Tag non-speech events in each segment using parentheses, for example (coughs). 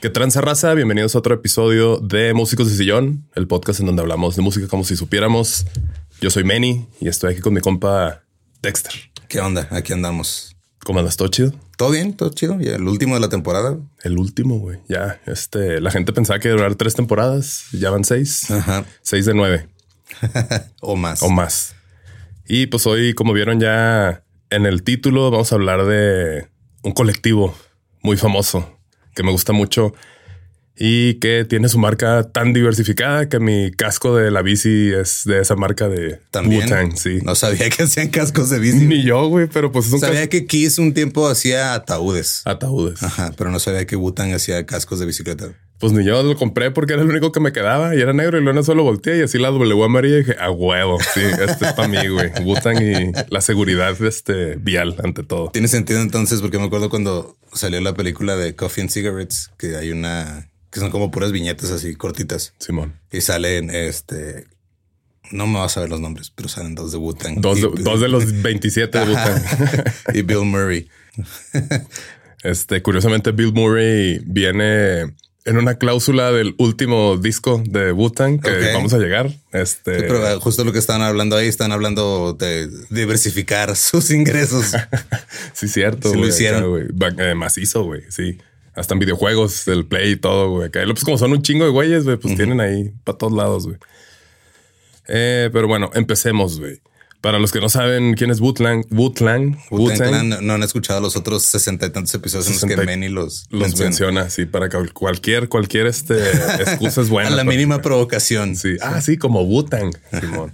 ¿Qué tranza raza? Bienvenidos a otro episodio de Músicos de Sillón, el podcast en donde hablamos de música como si supiéramos. Yo soy Manny y estoy aquí con mi compa Dexter. ¿Qué onda? Aquí andamos. ¿Cómo andas? ¿Todo chido? ¿Todo bien? ¿Todo chido? Y el último de la temporada. El último, güey. Ya, este, la gente pensaba que iba a durar tres temporadas. Ya van seis. Ajá. Seis de nueve (laughs) o más. o más. Y pues hoy, como vieron ya en el título, vamos a hablar de un colectivo muy famoso que me gusta mucho y que tiene su marca tan diversificada que mi casco de la bici es de esa marca de También. Sí. No sabía que hacían cascos de bici. Ni yo, güey, pero pues es un sabía que Kiss un tiempo hacía ataúdes. Ataúdes. Ajá, pero no sabía que Butan hacía cascos de bicicleta. Pues ni yo lo compré porque era el único que me quedaba y era negro y luego solo volteé y así la W amarilla y dije, a huevo, sí, este es para mí, güey. (laughs) Wu-Tang y la seguridad este, vial ante todo. Tiene sentido entonces porque me acuerdo cuando salió la película de Coffee and Cigarettes, que hay una que son como puras viñetas así cortitas Simón. y salen este. No me vas a ver los nombres, pero salen dos de Wu-Tang. Dos, Y- de- dos de los 27 de Wu-Tang. (laughs) y Bill Murray. (laughs) Este, curiosamente, Bill Murray viene en una cláusula del último disco de Wu-Tang que vamos a llegar. Este, Sí, pero eh, justo lo que están hablando ahí, están hablando de diversificar (laughs) sus ingresos. (laughs) sí, cierto. Sí lo güey, hicieron. Va- eh, macizo, güey. Sí. Hasta en videojuegos, el play y todo, güey. Pues como son un chingo de güeyes, güey, pues tienen ahí para todos lados, güey. Eh, pero bueno, empecemos, güey. Para los que no saben quién es Wu-Tang Wu-Tang Clan, no, no han escuchado los otros sesenta y tantos episodios en los que 60 Manny los, los menciona. menciona, sí, para cualquier, cualquier este, (laughs) excusa es buena. A la para- mínima provocación. Sí. Ah, sí, como Wu-Tang, (laughs) Simón.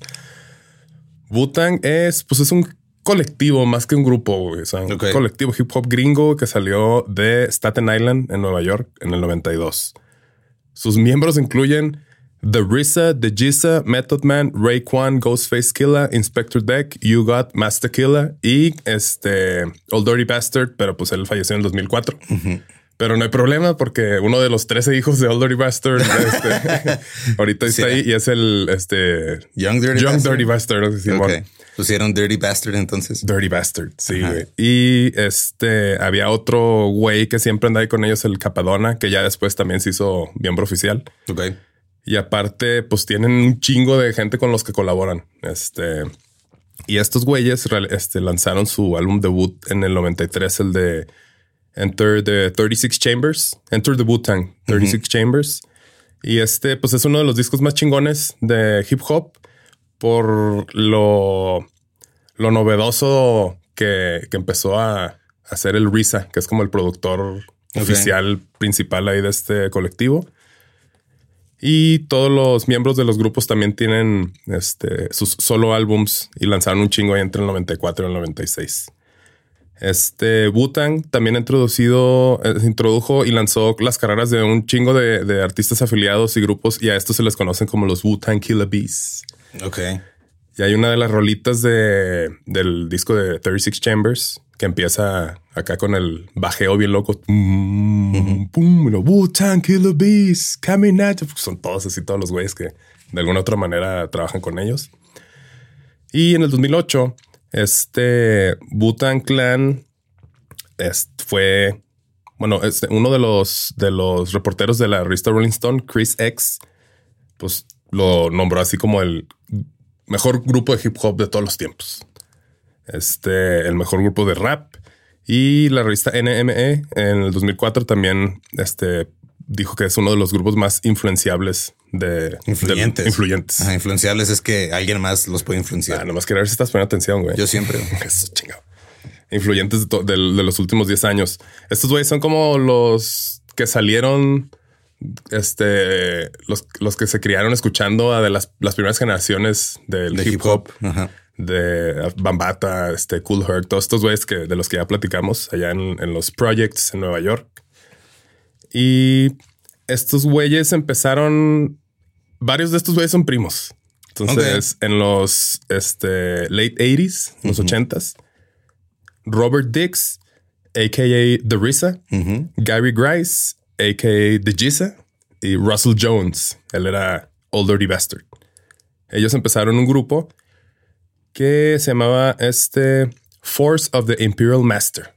Wu-Tang es, pues es un colectivo más que un grupo, güey. O sea, un colectivo hip hop gringo que salió de Staten Island en Nueva York en el 92. Sus miembros incluyen The RZA, The Jizza, Method Man, Raekwon, Ghostface Killa, Inspector Deck, You Got, Master Killa y este Old Dirty Bastard, pero pues él falleció en el 2004. Pero no hay problema porque uno de los 13 hijos de Old Dirty Bastard (laughs) este, (laughs) ahorita está ahí y es el este Young Dirty Young Bastard. Dirty Bastard. Simón. Ok. Pusieron Dirty Bastard entonces. Dirty Bastard, sí, güey. Y este había otro güey que siempre andaba ahí con ellos, el Capadona, que ya después también se hizo miembro oficial. Ok. Y aparte, pues tienen un chingo de gente con los que colaboran. Este y estos güeyes este, lanzaron su álbum debut en el 93, el de Enter the 36 Chambers, Enter the Wu-Tang 36 Chambers. Y este, pues es uno de los discos más chingones de hip hop por lo, lo novedoso que, que empezó a hacer el Risa, que es como el productor oficial principal ahí de este colectivo. Y todos los miembros de los grupos también tienen este, sus solo álbums y lanzaron un chingo ahí entre el 94 y el 96. Este Wu-Tang también ha introducido, eh, introdujo y lanzó las carreras de un chingo de, de artistas afiliados y grupos y a estos se les conocen como los Wu-Tang Killer Bees. Ok. Y hay una de las rolitas de, del disco de 36 Chambers que empieza acá con el bajeo bien loco. Pum, pum, lo, Wu-Tang Killer Bees, coming at you. Son todos así, todos los güeyes que de alguna otra manera trabajan con ellos. Y en el 2008, este Wu-Tang Clan fue, bueno, es uno de los, de los reporteros de la revista Rolling Stone, Chris X, pues lo nombró así como el mejor grupo de hip hop de todos los tiempos. Este, el mejor grupo de rap. Y la revista NME en el 2004 también este, dijo que es uno de los grupos más influenciables de Influyentes. del- influyentes. Ajá, influenciables es que alguien más los puede influenciar. Ah, nomás quería ver si estás poniendo atención, güey. Yo siempre. (laughs) Eso, chingado. Influyentes de, de los últimos 10 años. Estos güeyes son como los que salieron, este, los, los que se criaron escuchando a de las, las primeras generaciones del De hip hop, Ajá. De Bambata, este, Cool Herc, todos estos güeyes que, de los que ya platicamos allá en, en los projects en Nueva York. Y estos güeyes empezaron, varios de estos güeyes son primos. Entonces, en los este, late 80s, los 80s, Robert Dix, a.k.a. The Risa. Gary Grice, a.k.a. The Giza, y Russell Jones. Él era Old Dirty Bastard. Ellos empezaron un grupo que se llamaba este Force of the Imperial Master.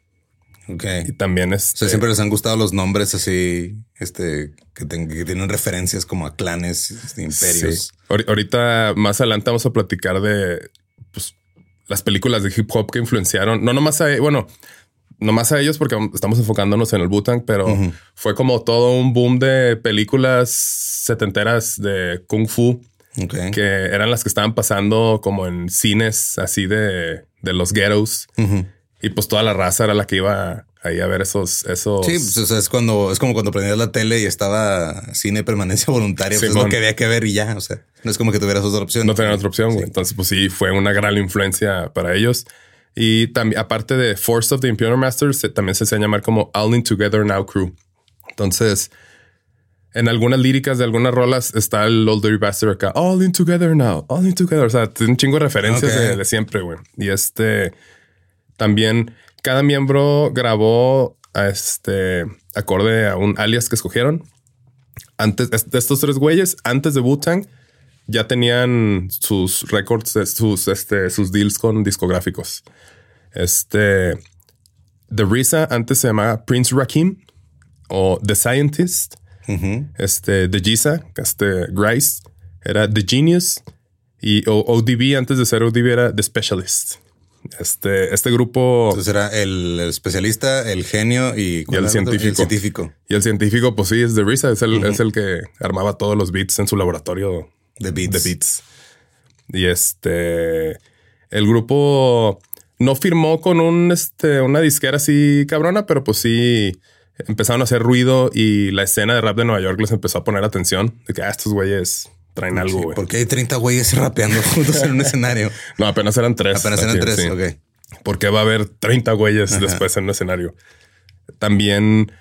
Ok. Y también O este, sea, siempre les han gustado los nombres así, este, que, ten- que tienen referencias como a clanes, este, imperios. Sí. Ahorita más adelante vamos a platicar de pues, las películas de hip hop que influenciaron, no nomás a, bueno, nomás a ellos porque estamos enfocándonos en el Wu-Tang, pero fue como todo un boom de películas setenteras de Kung Fu Que eran las que estaban pasando como en cines así de, de los ghettos. Y pues toda la raza era la que iba ahí a ver esos, esos. Sí, pues, o sea, es cuando es como cuando prendías la tele y estaba cine permanencia (laughs) voluntaria. Pues es lo que había que ver y ya. O sea, no es como que tuvieras otra opción. No tenían otra opción, güey. Entonces, pues sí, fue una gran influencia para ellos. Y también, aparte de Force of the Imperial Masters, también se hacía llamar como All In Together Now Crew. Entonces, en algunas líricas de algunas rolas está el Old Dirty Bastard acá. All In Together Now, All In Together. O sea, tiene un chingo de referencias de, de siempre, güey. Y este, también, cada miembro grabó a este, acorde a un alias que escogieron. Antes de estos tres güeyes, antes de Wu-Tang, ya tenían sus récords, eh, sus, este, sus deals con discográficos. Este, The Risa antes se llamaba Prince Rakim o The Scientist. Este, The Giza, este, Grice era The Genius y o- ODB antes de ser ODB era The Specialist. Este, este grupo Entonces era el especialista, el genio y, ¿cuál el científico. El científico y el científico, pues sí, es The Risa, es el, es el que armaba todos los beats en su laboratorio de Beats. de Beats. Y este, el grupo no firmó con un, este, una disquera así cabrona, pero pues sí empezaron a hacer ruido y la escena de rap de Nueva York les empezó a poner atención de que ah, estos güeyes traen algo, güey. Porque hay 30 güeyes rapeando juntos en un escenario. (laughs) No, apenas eran tres. Apenas eran tres. sí. Ok. Porque va a haber 30 güeyes después en un escenario. También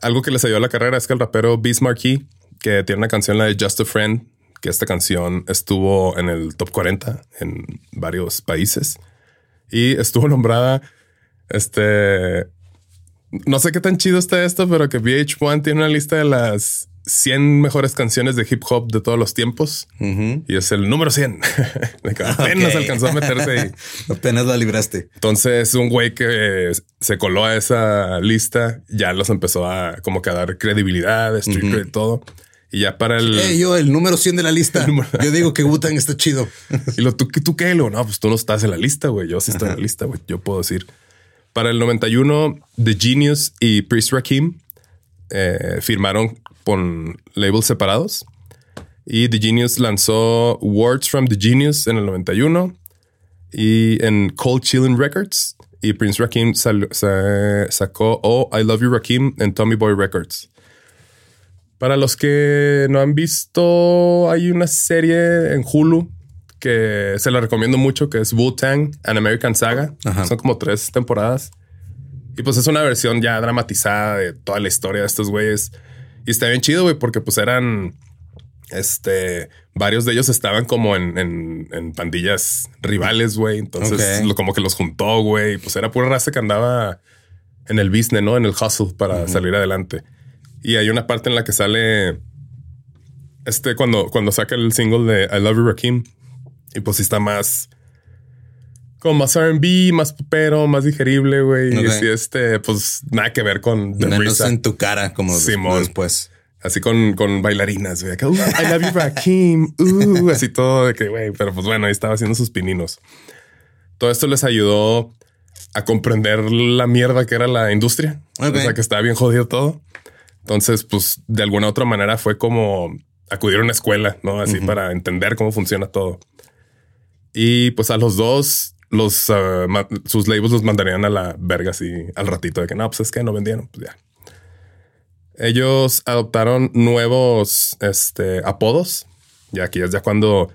algo que les ayudó a la carrera es que el rapero Beast Marquee, que tiene una canción, la de Just a Friend, que esta canción estuvo en el top 40 en varios países y estuvo nombrada este no sé qué tan chido está esto, pero que VH1 tiene una lista de las 100 mejores canciones de hip hop de todos los tiempos y es el número 100. (laughs) De que apenas alcanzó a meterse ahí. (laughs) Apenas la libraste. Entonces, un güey que se coló a esa lista ya los empezó a como que a dar credibilidad, street cred, todo. Y ya para el. Eh, yo, el número 100 de la lista. (laughs) Número- Yo digo que Wu-Tang está chido. Y lo tú, tú qué? Lo, no, pues tú no estás en la lista, güey. Yo sí estoy en la lista, güey. Yo puedo decir. Para el 91, The Genius y Priest Rakim eh, firmaron con labels separados. Y The Genius lanzó Words from The Genius en el 91 y en Cold Chillin' Records. Y Prince Rakim sal- sa- sacó Oh, I Love You Rakim en Tommy Boy Records. Para los que no han visto, hay una serie en Hulu que se la recomiendo mucho, que es Wu-Tang, An American Saga. Ajá. Son como tres temporadas. Y pues es una versión ya dramatizada de toda la historia de estos güeyes. Y está bien chido, güey, porque pues eran, este, varios de ellos estaban como en, en- en pandillas rivales, güey. Entonces, lo- como que los juntó, güey. Pues era pura raza que andaba en el business, ¿no? En el hustle para salir adelante. Y hay una parte en la que sale este cuando, cuando saca el single de I Love You Rakim. Y pues sí está más como más RB, más popero, más digerible, güey. Y así este, pues nada que ver con The Menos en tu cara, como Simón. después. Así con, con bailarinas, güey. Acá, "Uh, I love you, Rakim. Uh, así todo de que, güey, pero pues bueno, ahí estaba haciendo sus pininos. Todo esto les ayudó a comprender la mierda que era la industria. Ok. O sea, que estaba bien jodido todo. Entonces, pues de alguna u otra manera fue como acudir a una escuela, ¿no? Así para entender cómo funciona todo. Y pues a los dos, los, ah, sus labels los mandarían a la verga así al ratito de que no, pues es que no vendieron, pues ya. Ellos adoptaron nuevos este, apodos. Ya aquí es ya cuando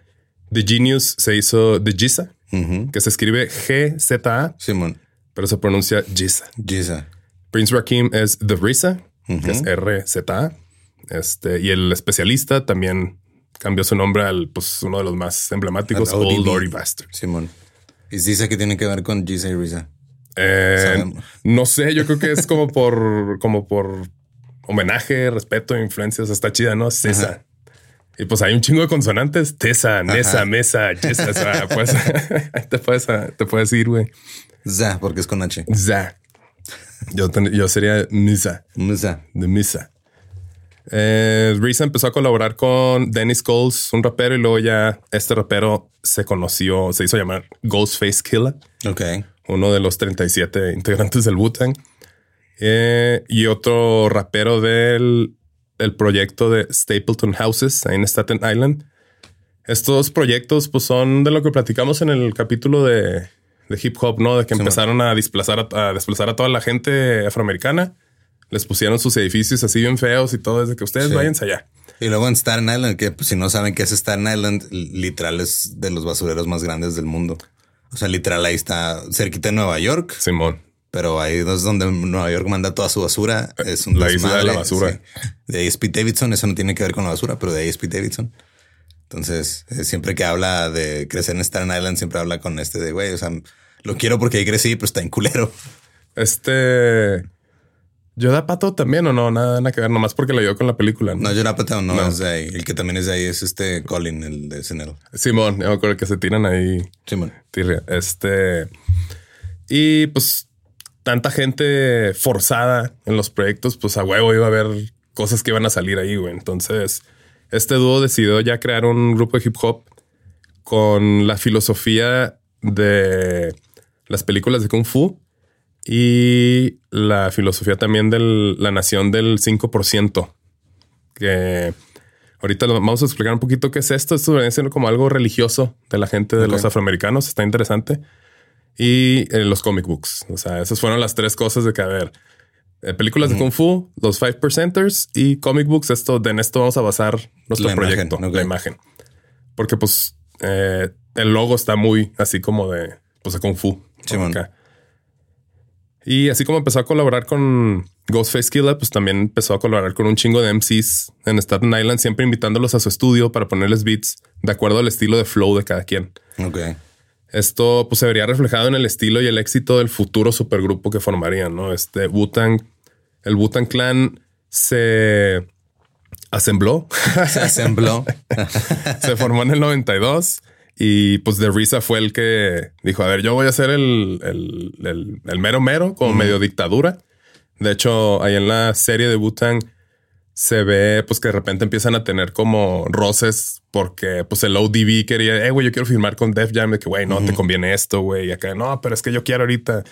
The Genius se hizo The Giza, que se escribe G-Z-A, Simón. pero se pronuncia Giza. Giza. Prince Rakim es The Risa, que es R-Z-A. Este, y el especialista también cambió su nombre al pues, uno de los más emblemáticos, Old. Lordy Bastard. Simón. ¿Y Giza qué tiene que ver con Giza y Risa? Eh, no sé, yo creo que es como por, (laughs) como por homenaje, respeto, influencias. Está chida, ¿no? Cesa. Y pues hay un chingo de consonantes. Tesa, Nesa. Mesa, Yesa. o sea, pues, (laughs) te puedes, te puedes ir, güey. Za, porque es con H. Za. Yo, ten- yo sería Misa, Mza. de Misa. Eh, Risa empezó a colaborar con Dennis Coles, un rapero, y luego ya este rapero se conoció, se hizo llamar Ghostface Killer Ok. uno de los 37 integrantes del Wu-Tang. Eh, y otro rapero del el proyecto de Stapleton Houses ahí en Staten Island. Estos proyectos pues son de lo que platicamos en el capítulo de, de hip hop, ¿no? De que Sí, empezaron a desplazar a, a desplazar a toda la gente afroamericana. Les pusieron sus edificios así bien feos y todo, desde que ustedes Sí. váyanse allá. Y luego en Staten Island, que pues, si no saben qué es Staten Island, literal es de los basureros más grandes del mundo. O sea, literal ahí está cerquita de Nueva York, Simón. pero ahí es donde Nueva York manda toda su basura. Es un La isla de la basura. sí. De ahí es Pete Davidson, eso no tiene que ver con la basura, pero de ahí es Pete Davidson. Entonces, eh, siempre que habla de crecer en Staten Island, siempre habla con este de güey. O sea, lo quiero porque ahí crecí, pero está en culero. Este. ¿Yoda Pato también o no? Nada, nada que ver, nomás porque lo ayudó con la película. No, yo no, no, No. es de ahí. El que también es de ahí es este Colin, el de Cenero. Simón, yo me acuerdo que se tiran ahí Simón. tirria. Este. Y pues tanta gente forzada en los proyectos, pues a huevo iba a haber cosas que iban a salir ahí, güey. Entonces, este dúo decidió ya crear un grupo de hip hop con la filosofía de las películas de Kung Fu y la filosofía también de la nación del 5%, que ahorita lo- vamos a explicar un poquito qué es esto. Esto viene siendo como algo religioso de la gente de los afroamericanos. Está interesante. Y eh, los comic books. O sea, esas fueron las tres cosas de que, a ver, eh, películas de Kung Fu, los Five Percenters y comic books. Esto, de en esto vamos a basar nuestro La imagen, proyecto, la imagen. Porque pues eh, el logo está muy así como de, pues de Kung Fu. Acá. Y así como empezó a colaborar con Ghostface Killer, pues también empezó a colaborar con un chingo de MCs en Staten Island, siempre invitándolos a su estudio para ponerles beats de acuerdo al estilo de flow de cada quien. Ok. Esto pues se vería reflejado en el estilo y el éxito del futuro supergrupo que formarían, ¿no? Este Wu-Tang, el Wu-Tang Clan se asembló. Se asembló. (laughs) se formó en el 92 y pues The Risa fue el que dijo, a ver, yo voy a ser el, el, el, el mero mero, como medio dictadura. De hecho, ahí en la serie de Wu-Tang se ve pues que de repente empiezan a tener como roces porque pues el ODB quería, eh, güey, yo quiero firmar con Def Jam de que, güey, no te conviene esto, güey. Y acá, no, pero es que yo quiero ahorita.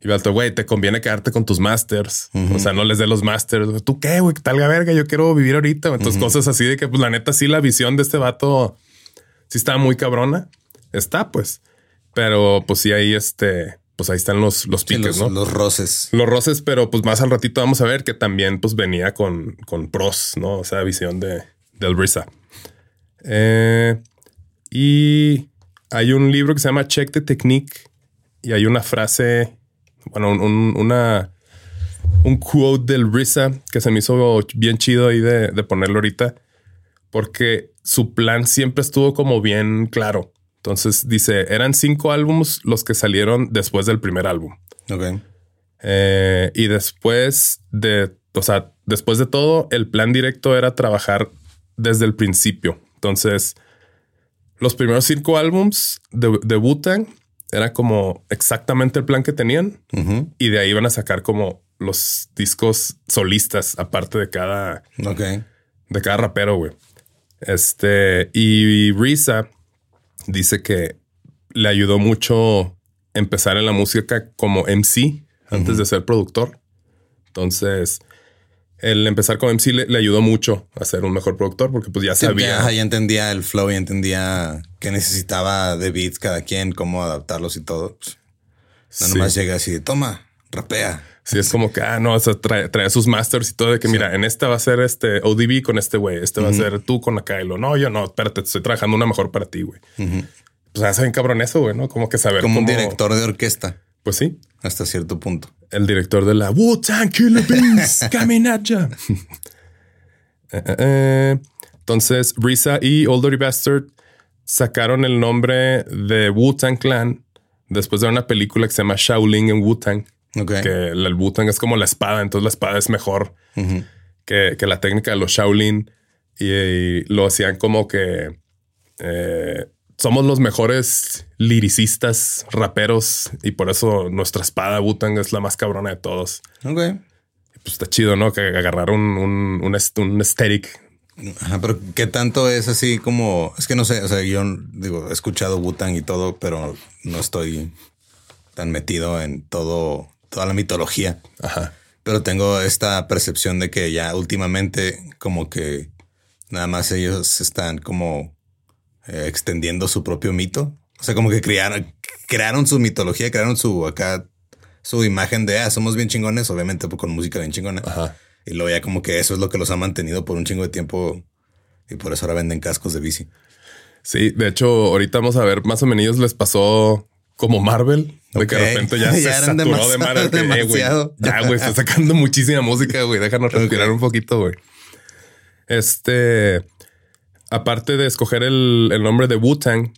Y Balto, güey, te conviene quedarte con tus masters. O sea, no les dé los masters. ¿Tú qué, güey? Talga verga, yo quiero vivir ahorita. Entonces, cosas así de que, pues la neta, sí, la visión de este vato sí está muy cabrona. Está, pues. Pero pues sí, ahí este, pues ahí están los, los Sí, piques, los, ¿no? los roces. Los roces, pero pues más al ratito vamos a ver que también pues venía con, con pros, ¿no? O sea, visión de, del Risa. Eh, y hay un libro que se llama Check the Technique y hay una frase, bueno, un, un- una, un quote del Risa que se me hizo bien chido ahí de, de ponerlo ahorita, porque su plan siempre estuvo como bien claro. Entonces dice, eran cinco álbumes los que salieron después del primer álbum. Ok. Eh, y después de, o sea, después de todo, el plan directo era trabajar desde el principio. Entonces, los primeros cinco álbums de, de Wu-Tang era como exactamente el plan que tenían y de ahí iban a sacar como los discos solistas aparte de cada, de cada rapero, güey. Este, y Risa dice que le ayudó mucho empezar en la música como MC antes de ser productor. Entonces, el empezar como MC le, le ayudó mucho a ser un mejor productor porque pues ya Sí, sabía. ya, ya entendía el flow, ya entendía qué necesitaba de beats cada quien, cómo adaptarlos y todo. Pues, No Sí. nomás llega así, toma, rapea. Sí, es como que, ah, no, o sea, trae, trae sus masters y todo de que, mira, en esta va a ser este ODB con este güey, este va a ser tú con lo, no, yo no, espérate, estoy trabajando una mejor para ti, güey. Pues hace bien cabrón eso, güey, ¿no? Como que saber Como un director de orquesta Pues sí, hasta cierto punto. el director de la Wu-Tang Killer Beans, Caminaya. (laughs) Eh, eh, eh. Entonces, Risa y Old Dirty Bastard sacaron el nombre de Wu-Tang Clan después de una película que se llama Shaolin en Wu-Tang. Que el, Wu-Tang es como la espada, entonces la espada es mejor que, que la técnica de los Shaolin. Y, y lo hacían como que eh, somos los mejores liricistas, raperos, y por eso nuestra espada Wu-Tang es la más cabrona de todos. Ok. Pues está chido, ¿no? Que agarrar un, un, un, un aesthetic. Ajá, pero qué tanto es así como es que no sé, o sea, yo digo, he escuchado Wu-Tang y todo, pero no estoy tan metido en todo, toda la mitología. Ajá. Pero tengo esta percepción de que ya últimamente como que nada más ellos están como eh, extendiendo su propio mito. O sea, como que crearon, crearon su mitología, crearon su acá, su imagen de, ah, somos bien chingones, obviamente con música bien chingona. Ajá. Y luego ya como que eso es lo que los ha mantenido por un chingo de tiempo y por eso ahora venden cascos de bici. Sí, de hecho, ahorita vamos a ver, más o menos les pasó como Marvel, de que de repente ya, (laughs) se Ya eran saturó demasiado- de Marvel. que, eh, ya, güey, está sacando (laughs) muchísima música, güey. Déjanos respirar un poquito, güey. Este, aparte de escoger el, el nombre de Wu-Tang,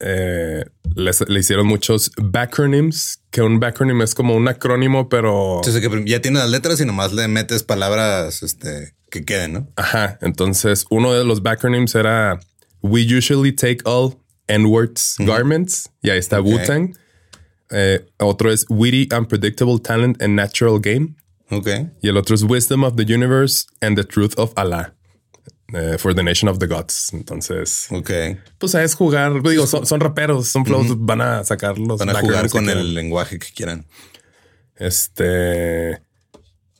eh, les- le hicieron muchos backronyms, que un backronym es como un acrónimo, pero... Entonces que ya tiene las letras y nomás le metes palabras este, que queden, ¿no? Ajá. Entonces, uno de los backronyms era We usually take all N-words garments. Y ahí está. Wu-Tang. Eh, otro es Witty, Unpredictable Talent and Natural Game. Ok. Y el otro es Wisdom of the Universe and the Truth of Allah. eh, for the Nation of the Gods. Entonces, Ok. pues es jugar. Digo, son, son raperos, son flows, van a sacar los Van a jugar con el quieran. lenguaje que quieran. Este.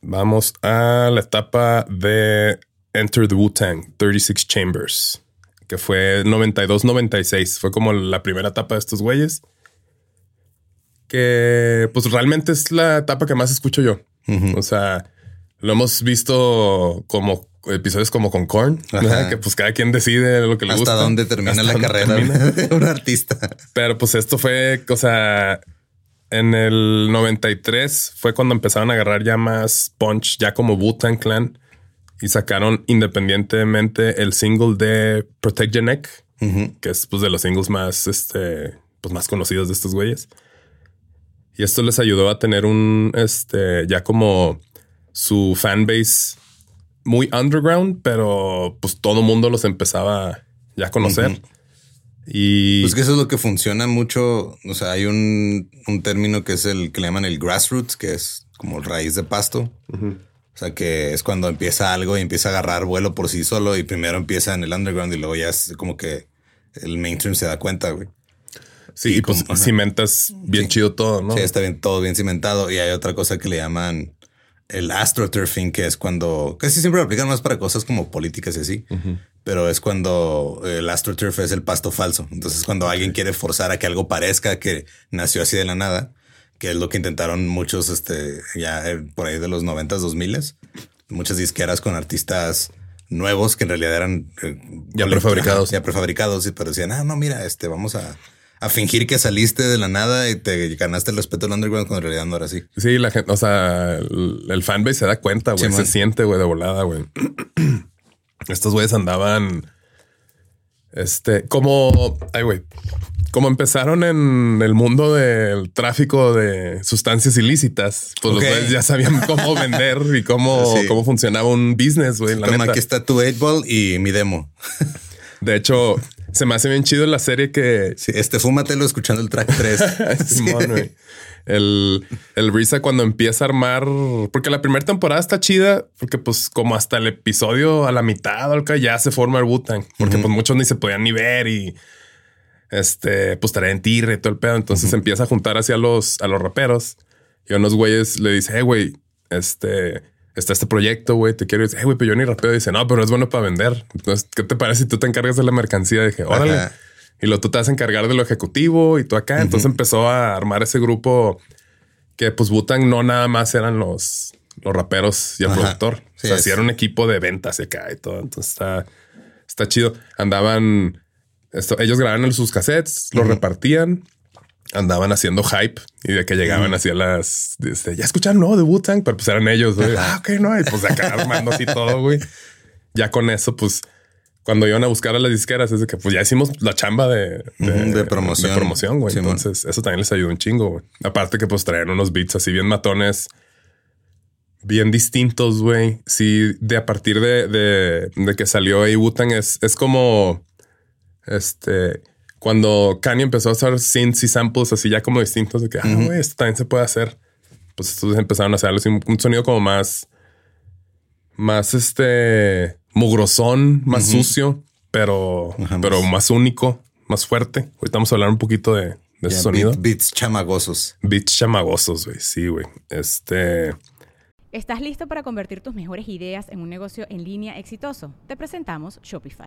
Vamos a la etapa de Enter the Wu-Tang, 36 Chambers, que fue 92-96. Fue como la primera etapa de estos güeyes. Que pues realmente es la etapa que más escucho yo. O sea, lo hemos visto como episodios como con Korn. ¿verdad? que pues cada quien decide lo que le gusta. Hasta dónde termina Hasta la dónde carrera termina. de (laughs) un artista. Pero pues esto fue, o sea, en el 93 fue cuando empezaron a agarrar ya más punch, ya como Wu-Tang Clan y sacaron independientemente el single de Protect Your Neck, que es pues de los singles más este, pues, más conocidos de estos güeyes. Y esto les ayudó a tener un, este, ya como su fanbase muy underground, pero pues todo mundo los empezaba ya a conocer. Y pues que eso es lo que funciona mucho. O sea, hay un, un, término que es el que le llaman el grassroots, que es como raíz de pasto. O sea, que es cuando empieza algo y empieza a agarrar vuelo por sí solo y primero empieza en el underground y luego ya es como que el mainstream se da cuenta, güey. Sí, y, pues cimentas bien chido todo, ¿no? Sí, está bien, todo bien cimentado. Y hay otra cosa que le llaman el astroturfing, que es cuando casi siempre lo aplican más para cosas como políticas y así, pero es cuando el astroturf es el pasto falso. Entonces, cuando alguien quiere forzar a que algo parezca que nació así de la nada, que es lo que intentaron muchos, este, ya eh, por ahí de los 90s, 2000 muchas disqueras con artistas nuevos que en realidad eran eh, ya prefabricados, ya prefabricados, pero decían, ah, no, mira, este, vamos a a fingir que saliste de la nada y te ganaste el respeto del underground cuando en realidad no era así. Sí, la gente, o sea, el, fanbase se da cuenta, güey, se siente, güey, de volada, güey. (clears throat) Estos güeyes andaban, este, como, ay, güey, como empezaron en el mundo del tráfico de sustancias ilícitas, pues los güeyes ya sabían (laughs) cómo vender y cómo, cómo funcionaba un business, güey. Como aquí está tu 8 ball y mi demo. De hecho, se me hace bien chido la serie que. Sí, este fúmatelo escuchando el track 3. (laughs) El, el Risa cuando empieza a armar, porque la primera temporada está chida, porque pues como hasta el episodio a la mitad ya se forma el Wu-Tang, porque pues muchos ni se podían ni ver y este, pues traen tirre y todo el pedo. Entonces empieza a juntar hacia los, a los raperos y a unos güeyes le dice, hey, güey, este, está este proyecto, güey, te quiero. decir, güey, pero yo ni rapeo. Dice, no, pero es bueno para vender. Entonces, ¿qué te parece si tú te encargas de la mercancía? Dije, órale. Y lo tú te vas a encargar de lo ejecutivo y tú acá. Entonces empezó a armar ese grupo que, pues, Butan no nada más eran los, los raperos y el productor. o sea, sí era un equipo de ventas acá y todo. Entonces está, está chido. Andaban, esto, ellos grababan sus cassettes, los repartían andaban haciendo hype y de que llegaban hacia las este, ya escucharon no de Wu-Tang, pero pues eran ellos. Ah, ok, no. Y pues acá armando así todo, güey. Ya con eso, pues cuando iban a buscar a las disqueras, es de que pues ya hicimos la chamba de, de, promoción. De promoción, güey. Entonces, eso también les ayudó un chingo, güey. Aparte que pues traían unos beats así bien matones, bien distintos, güey. Sí, de a partir de, de, que salió ahí Wu-Tang es, es como este cuando Kanye empezó a hacer synths y samples así ya como distintos de que, ah, güey, esto también se puede hacer. Pues estos empezaron a hacer un, sonido como más, más este mugrosón, más sucio, pero, pero más único, más fuerte. Ahorita vamos a hablar un poquito de, de ese sonido. beats chamagosos. Beats chamagosos, güey. Sí, güey. Este. ¿Estás listo para convertir tus mejores ideas en un negocio en línea exitoso? Te presentamos Shopify.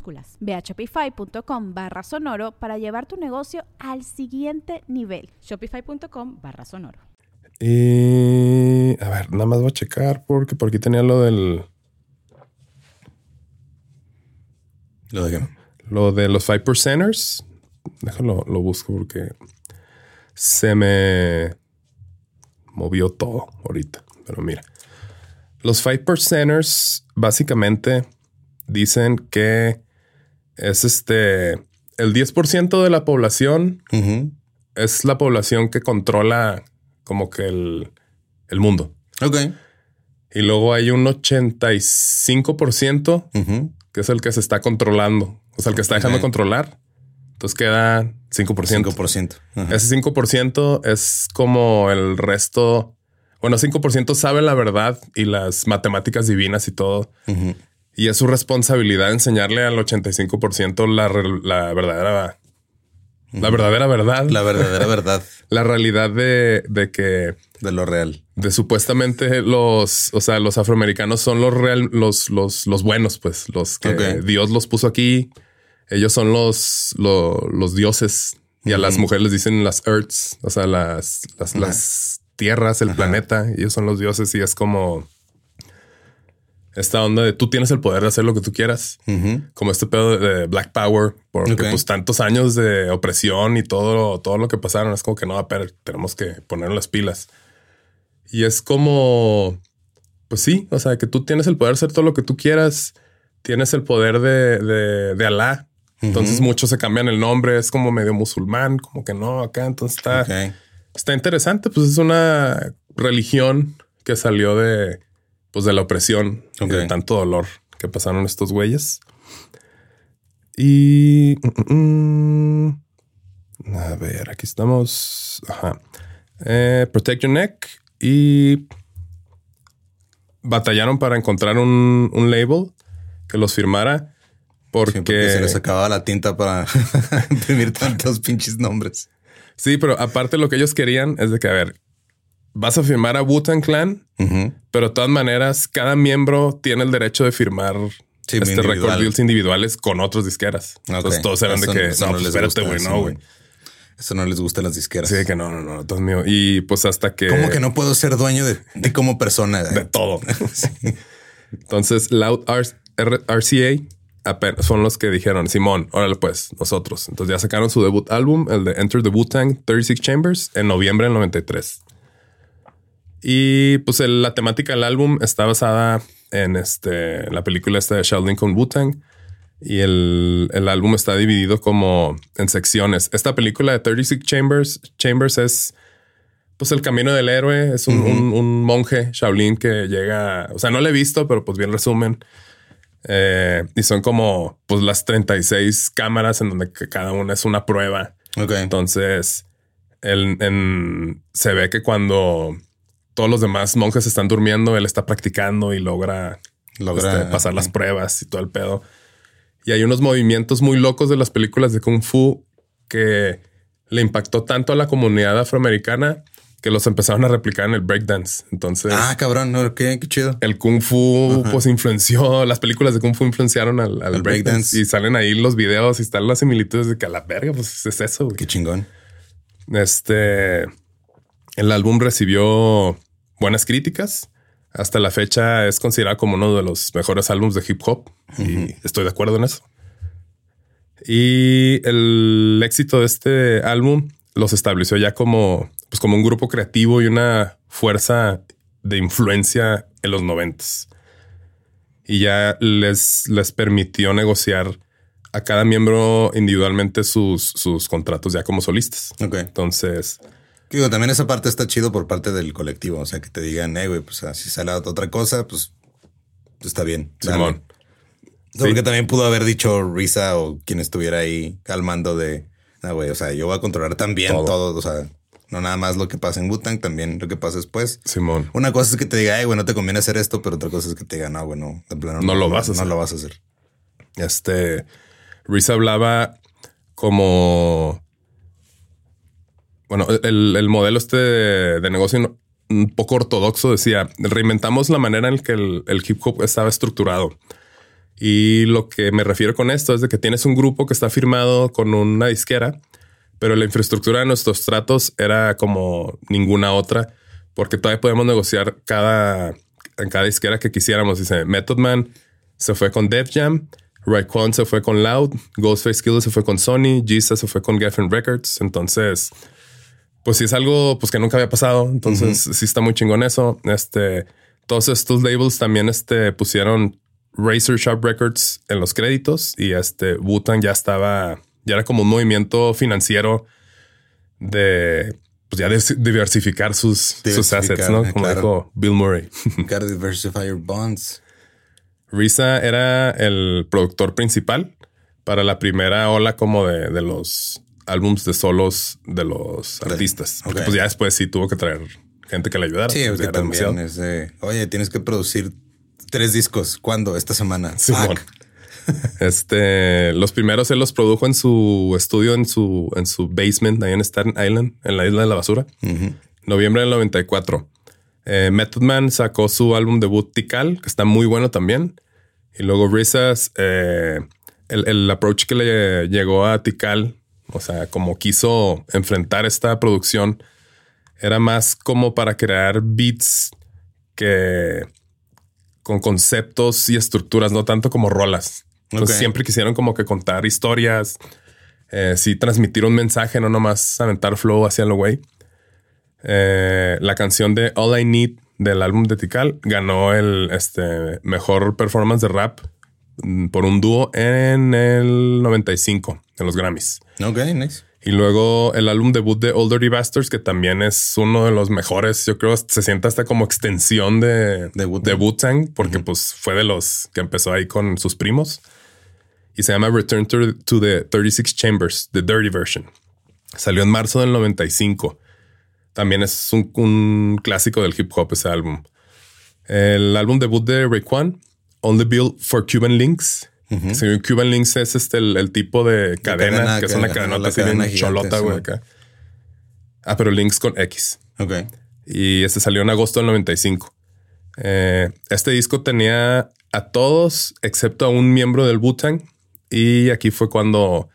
Ve a shopify.com barra sonoro para llevar tu negocio al siguiente nivel. Shopify.com barra sonoro. Y a ver, nada más voy a checar porque por aquí tenía lo del. ¿Lo de Lo de los 5%ers. Déjalo, lo busco porque se me movió todo ahorita. Pero mira, los 5%ers básicamente dicen que es este, el 10% de la población es la población que controla como que el, el mundo. Ok. Y luego hay un 85% que es el que se está controlando, o sea, el que está dejando controlar. Entonces queda 5%. 5%. Ese 5% es como el resto. Bueno, 5% sabe la verdad y las matemáticas divinas y todo. Y es su responsabilidad enseñarle al 85% la, la verdadera La verdadera verdad. La verdadera verdad (laughs) La realidad de, de que de lo real. de supuestamente los, o sea, los afroamericanos son los real, los, los, los buenos, pues, los que. Dios los puso aquí. Ellos son los, lo- los dioses y a las mujeres les dicen las earths, o sea, las, las, las tierras, el planeta. Ellos son los dioses y es como esta onda de tú tienes el poder de hacer lo que tú quieras, como este pedo de, Black Power, porque pues tantos años de opresión y todo, todo lo que pasaron es como que no, pero tenemos que poner las pilas. Y es como, pues sí, o sea, que tú tienes el poder de hacer todo lo que tú quieras, tienes el poder de, de, de Alá. Entonces muchos se cambian el nombre, es como medio musulmán, como que no, acá entonces está, está interesante, pues es una religión que salió de, pues de la opresión y de tanto dolor que pasaron estos güeyes. Y mm, mm, a ver, aquí estamos. Ajá. Eh, Protect Your Neck y batallaron para encontrar un, un label que los firmara porque, Sí, porque se les acababa la tinta para (laughs) imprimir tantos pinches nombres. sí, pero aparte lo que ellos querían es de que, a ver, vas a firmar a Wu-Tang Clan, pero de todas maneras, cada miembro tiene el derecho de firmar Sí, este individual. record deals individuales con otras disqueras. Entonces todos eran de que eso no, no pues, les espérate, güey, no, güey. Eso no les gusta a las disqueras. Sí, que no, no, no, todo es mío. Y pues hasta que ¿Cómo que no puedo ser dueño de, de como persona? de todo. (laughs) Entonces, Loud RCA apenas son los que dijeron, Simón, órale pues, nosotros. Entonces ya sacaron su debut álbum, el de Enter the Wu-Tang 36 Chambers, en noviembre del 93. Y pues el- la temática del álbum está basada en este, la película esta de Sheldon con Wu-Tang. Y el, el álbum está dividido como en secciones. Esta película de 36 Chambers, Chambers es pues el camino del héroe. Es un, un- un monje Shaolin que llega, o sea, no lo he visto, pero pues bien resumen. Eh, y son como pues las 36 cámaras en donde cada una es una prueba. Entonces, el, en- se ve que cuando todos los demás monjes están durmiendo, él está practicando y logra, Logra, este, pasar ok. las pruebas y todo el pedo. Y hay unos movimientos muy locos de las películas de Kung Fu que le impactó tanto a la comunidad afroamericana que los empezaron a replicar en el breakdance. Entonces, Ah, cabrón, no, qué, qué chido. el Kung Fu pues influenció, las películas de Kung Fu influenciaron al, breakdance y salen ahí los videos y están las similitudes de que a la verga, pues es eso. güey. Qué chingón. Este, el álbum recibió buenas críticas. Hasta la fecha es considerado como uno de los mejores álbumes de hip hop y estoy de acuerdo en eso. Y el éxito de este álbum los estableció ya como, pues como un grupo creativo y una fuerza de influencia en los noventas. Y ya les, les permitió negociar a cada miembro individualmente sus, sus contratos ya como solistas. Ok. Entonces, Digo, también esa parte está chido por parte del colectivo. O sea, que te digan, eh, güey, pues ah, si sale otra cosa, pues está bien. Simón, Porque también pudo haber dicho Risa o quien estuviera ahí calmando de, no, güey, o sea, yo voy a controlar también Todo. todo. O sea, no nada más lo que pasa en Butang, también lo que pasa después. Simón. Una cosa es que te diga, eh, güey, no te conviene hacer esto, pero otra cosa es que te diga, no, güey, no, de plano No lo vas a no hacer. lo vas a hacer. Este, Reese hablaba como, bueno, el, el modelo este de, negocio un poco ortodoxo decía, reinventamos la manera en que el, el hip hop estaba estructurado. Y lo que me refiero con esto es de que tienes un grupo que está firmado con una disquera, pero la infraestructura de nuestros tratos era como ninguna otra, porque todavía podemos negociar cada, en cada disquera que quisiéramos. Dice Method Man se fue con Def Jam, Raekwon se fue con Loud, Ghostface Killer se fue con Sony, Jesus se fue con Geffen Records. Entonces, pues sí es algo pues que nunca había pasado. Entonces sí está muy chingón eso. Este, todos estos labels también este, pusieron Razor Sharp Records en los créditos y este Wu-Tang ya estaba, ya era como un movimiento financiero de pues ya de diversificar sus, sus assets, ¿no? eh, Como claro. dijo Bill Murray. Gotta diversify your bonds. Risa era el productor principal para la primera ola como de, de los álbums de solos de los artistas. Porque pues ya después sí tuvo que traer gente que le ayudara. Sí, que ya era también es de, oye, tienes que producir tres discos. ¿Cuándo? Esta semana. Fuck. (laughs) Este, los primeros él los produjo en su estudio, en su, en su basement, ahí en Staten Island, en la isla de la basura. Noviembre del 94. Eh, Method Man sacó su álbum debut Tikal, que está muy bueno también. Y luego Risas, eh, el, el, approach que le llegó a Tikal, o sea, como quiso enfrentar esta producción, era más como para crear beats que con conceptos y estructuras, no tanto como rolas. Entonces siempre quisieron como que contar historias, eh, sí transmitir un mensaje, no nomás aventar flow hacia lo güey. Eh, la canción de All I Need del álbum de Tikal ganó el este, mejor performance de rap mm, por un dúo en el 95 en los Grammys. Ok, nice. Y luego el álbum debut de Old Dirty Bastards, que también es uno de los mejores. Yo creo se siente hasta como extensión de, de Wu-Tang, porque pues fue de los que empezó ahí con sus primos. Y se llama Return to, to the 36 Chambers, The Dirty Version. Salió en marzo del 95. También es un, clásico del hip hop ese álbum. El álbum debut de Raekwon, Only Built for Cuban Links. Cuban Links es este el, tipo de cadena, que es una cadena así bien cholota, güey, acá. Ah, pero Links con X. Ok. Y este salió en agosto del 95. Eh, este disco tenía a todos excepto a un miembro del Wu-Tang. Y aquí fue cuando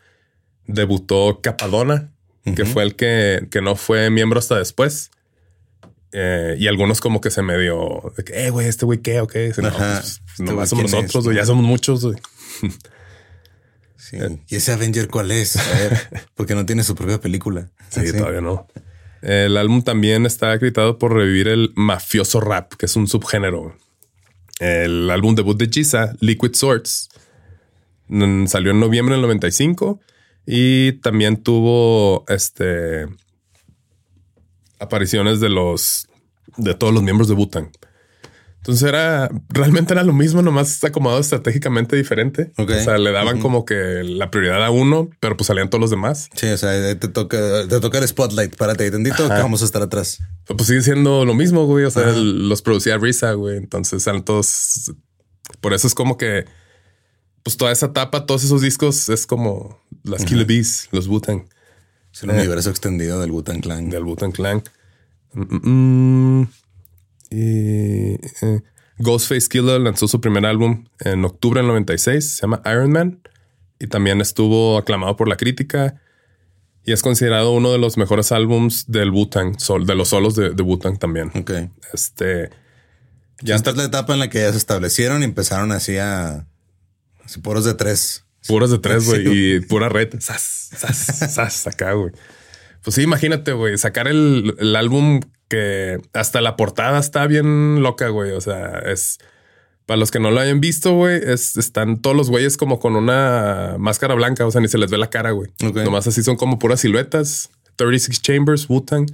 debutó Capadona, que fue el que, que, no fue miembro hasta después. Eh, y algunos como que se me dio, eh, güey, este güey qué o qué. No, pues, este somos nosotros, güey, ya somos muchos. Güey. Sí. ¿Y ese Avenger cuál es? A ver, (laughs) porque no tiene su propia película. Sí, todavía no. El álbum también está acreditado por revivir el mafioso rap, que es un subgénero. El álbum debut de Giza, Liquid Swords, salió en noviembre del 95 y también tuvo este apariciones de los de todos los miembros de Butan. Entonces era realmente era lo mismo, nomás acomodado estratégicamente diferente. O sea, le daban como que la prioridad a uno, pero pues salían todos los demás. Sí, o sea, te toca, te toca el spotlight. Párate, tendito, vamos a estar atrás. pues sigue siendo lo mismo, güey. O sea, los producía Risa, güey. Entonces salen todos. Por eso es como que pues toda esa etapa, todos esos discos es como las Killer Bees, los Wu-Tang. Es el universo extendido del Wu-Tang Clan. Del Wu-Tang Clan. Mm, mm, y, eh, Ghostface Killer lanzó su primer álbum en octubre del 96, se llama Iron Man, y también estuvo aclamado por la crítica y es considerado uno de los mejores álbums del Wu-Tang, de los solos de, de Wu-Tang también. Ok. Este. Ya esta es la etapa en la que ya se establecieron y empezaron así a puros de tres. Puros de tres, güey. (laughs) Y pura red. Sas, sas, sas, acá, güey. Pues sí, imagínate, güey, sacar el, álbum que hasta la portada está bien loca, güey. O sea, es para los que no lo hayan visto, güey, están todos los güeyes como con una máscara blanca. O sea, ni se les ve la cara, güey. Nomás así son como puras siluetas. 36 Chambers, Wu-Tang.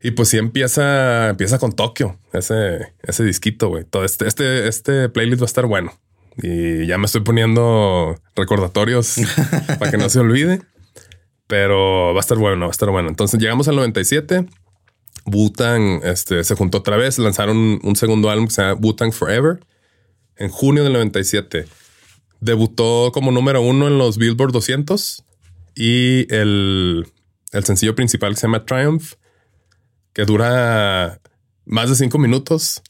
Y pues sí empieza, empieza con Tokio, ese, ese disquito, güey. Todo este, este, este playlist va a estar bueno. Y ya me estoy poniendo recordatorios (laughs) para que no se olvide. Pero va a estar bueno, va a estar bueno. Entonces llegamos al 97. Butan este, se juntó otra vez, lanzaron un segundo álbum que se llama Butan Forever en junio del 97. Debutó como número uno en los Billboard 200 y el, el sencillo principal se llama Triumph, que dura más de cinco minutos.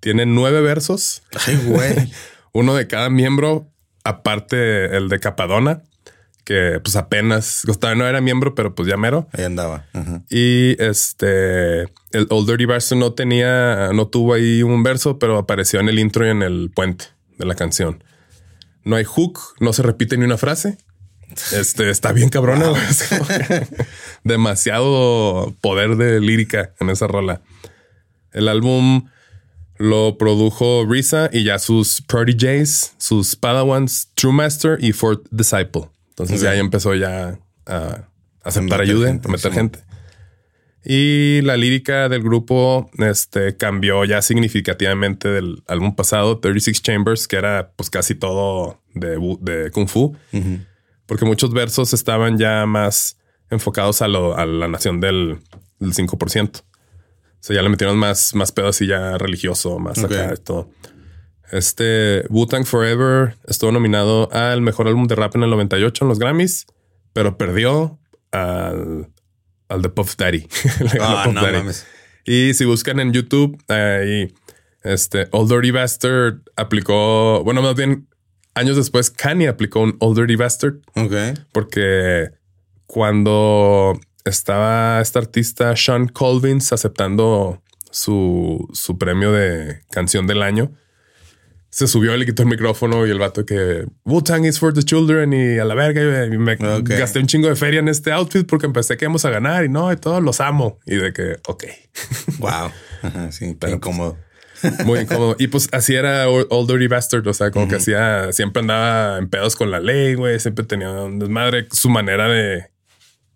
Tiene nueve versos. Ay, güey. (laughs) uno de cada miembro, aparte el de Capadona, que pues apenas todavía no era miembro, pero pues ya mero. Ahí andaba. Y este, el Old Dirty Bastard no tenía, no tuvo ahí un verso, pero apareció en el intro y en el puente de la canción. No hay hook, no se repite ni una frase. Este está bien cabrona. (laughs) Demasiado poder de lírica en esa rola. El álbum lo produjo Risa y ya sus Jays, sus Padawans, True Master y Fourth Disciple. Entonces ya ahí empezó ya a aceptar ayuda, a meter gente. Y la lírica del grupo este, cambió ya significativamente del álbum pasado, 36 Chambers, que era pues casi todo de, de Kung Fu, porque muchos versos estaban ya más enfocados a, la nación del, del 5% sea, ya le metieron más, más pedo así ya religioso, más acá todo. Este Wu-Tang Forever estuvo nominado al mejor álbum de rap en el 98 en los Grammys, pero perdió al, al de Puff Daddy. (laughs) Ah, Puff no Daddy. mames. Y si buscan en YouTube, ahí este Old Dirty Bastard aplicó, bueno, más bien años después, Kanye aplicó un Old Dirty Bastard Ok. porque cuando estaba este artista Sean Colvins aceptando su, su premio de canción del año, se subió le quitó el micrófono y el vato que Wu-Tang is for the children y a la verga y me gasté un chingo de feria en este outfit porque empecé que íbamos a ganar y no, y todos los amo. Y de que, ok, (laughs) Wow. Ajá, sí, Pero, qué incómodo. muy incómodo. Y pues así era Old Old Dirty Bastard, o sea, como que hacía, siempre andaba en pedos con la ley, güey, siempre tenía un desmadre, su manera de,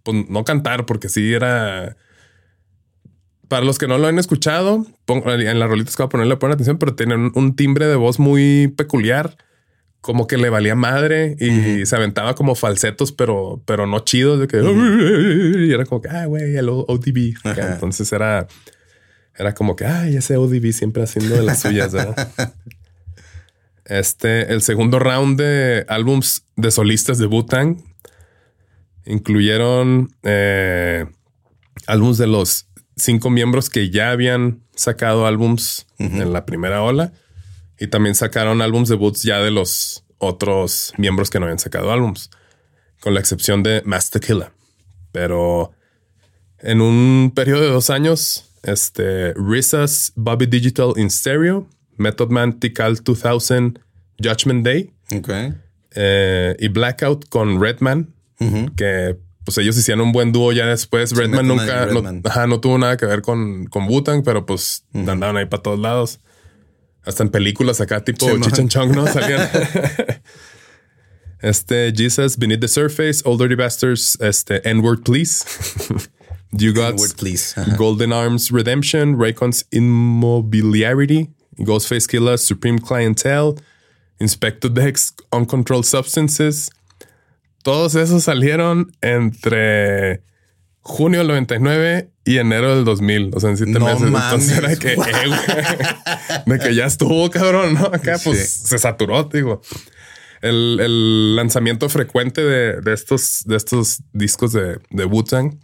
pues no cantar, porque sí era... Para los que no lo han escuchado, pon- en las rolitas que voy a ponerle poner atención, pero tiene un, timbre de voz muy peculiar, como que le valía madre y se aventaba como falsetos, pero, pero no chidos, de que y era como que, ah, güey, el ODB. Ajá. Entonces era, era como que, ay, ese ODB siempre haciendo de las suyas, ¿verdad? (laughs) Este, el segundo round de álbums de solistas de Wu-Tang incluyeron eh, álbums de los cinco miembros que ya habían sacado álbums en la primera ola y también sacaron álbums debuts ya de los otros miembros que no habían sacado álbums, con la excepción de Master Killer. Pero en un periodo de dos años, este RZA's Bobby Digital in Stereo, Method Man Tikal 2000 Judgment Day Ok. eh, y Blackout con Redman, que pues ellos hicieron un buen dúo ya después. Redman nunca, no, ajá, no tuvo nada que ver con, con Wu-Tang, pero pues andaban ahí para todos lados. Hasta en películas acá, tipo Sí, and Chong, ¿no? Salían. (laughs) este, Jesus, Beneath the Surface, Old Dirty Bastards, este, N-Word Please. (laughs) you Got Word, please. Golden Arms Redemption, Raycon's Immobiliarity, Ghostface Killer, Supreme Clientele, Inspector Dex, Uncontrolled Substances. Todos esos salieron entre junio del 99 y enero del 2000. O sea, en siete No meses. Entonces era mames. que, eh, de que ya estuvo, cabrón, ¿no? Acá pues se saturó, digo. El, el lanzamiento frecuente de, de estos, de estos discos de, de Wu-Tang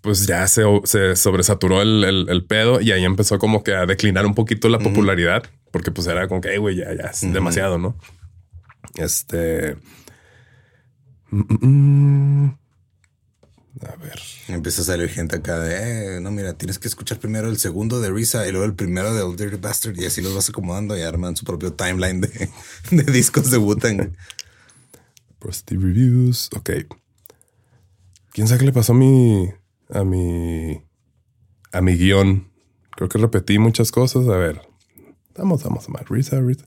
pues ya se, se sobresaturó el, el- el pedo y ahí empezó como que a declinar un poquito la popularidad, porque pues era como que, "Ey, güey, ya, ya es demasiado, ¿no? Este... mm, mm, mm. A ver. Empieza a salir gente acá de, eh, no, mira, tienes que escuchar primero el segundo de Risa y luego el primero de Old Dirty Bastard y así los vas acomodando y arman su propio timeline de, (laughs) de discos de Wu-Tang. Positive reviews. Ok. ¿Quién sabe qué le pasó a mi... a mi... a mi guion? Creo que repetí muchas cosas. A ver. Vamos, vamos, vamos. Risa, Risa.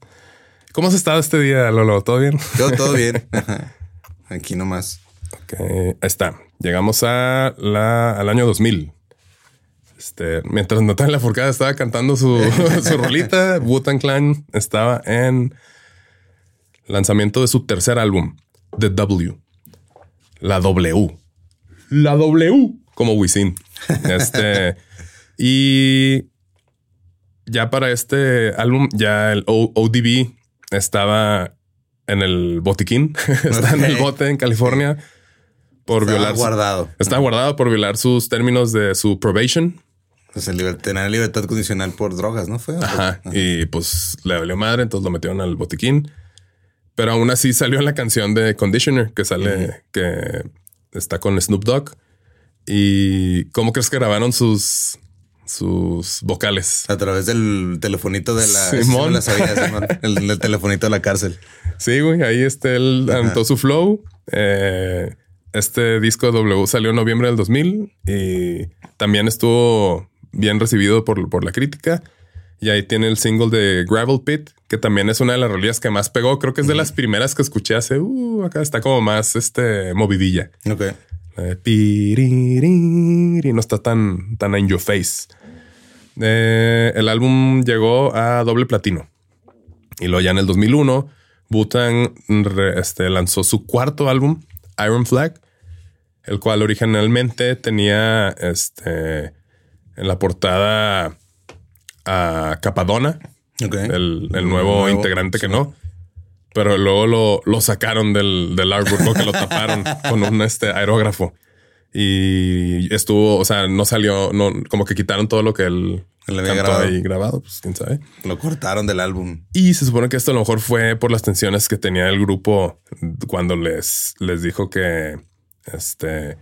¿Cómo has estado este día, Lolo? ¿Todo bien? Todo, todo bien. (laughs) Aquí nomás. Ok, ahí está. Llegamos a la, al año 2000. Este, mientras Natalia Forcada estaba cantando su, (laughs) su rolita, Wu-Tang Clan estaba en lanzamiento de su tercer álbum, The W. La W. La W. Como Wisin. Este, (laughs) y ya para este álbum, ya el O- ODB estaba en el botiquín, (laughs) está en el bote en California por Estaba violar. guardado. Está guardado por violar sus términos de su probation. Pues liber- tener libertad condicional por drogas, ¿no fue? Ajá. Y pues le valió madre, entonces lo metieron al botiquín. Pero aún así salió en la canción de Conditioner que sale, que está con Snoop Dogg. ¿Y cómo crees que grabaron sus, sus vocales? A través del telefonito de la... (laughs) sí Simón. la sabía, el, el telefonito de la cárcel. Sí, güey, ahí este, él aventó su flow. Eh, este disco W salió en noviembre del 2000 y también estuvo bien recibido por, por la crítica. Y ahí tiene el single de Gravel Pit, que también es una de las rolillas que más pegó. Creo que es de las primeras que escuché hace, uh, acá está como más este movidilla. Ok. La de piririri, no está tan, tan in your face. Eh, el álbum llegó a doble platino. Y luego ya en el 2001, Wu-Tang re- este, lanzó su cuarto álbum, Iron Flag, el cual originalmente tenía este, en la portada a Capadona, el, el nuevo, Nuevo, integrante que no. Pero luego lo, lo sacaron del, del artwork, que lo taparon con un este aerógrafo. Y estuvo, o sea, no salió, no, como que quitaron todo lo que él Le había grabado. ahí grabado, pues quién sabe. Lo cortaron del álbum. Y se supone que esto a lo mejor fue por las tensiones que tenía el grupo cuando les, les dijo que este.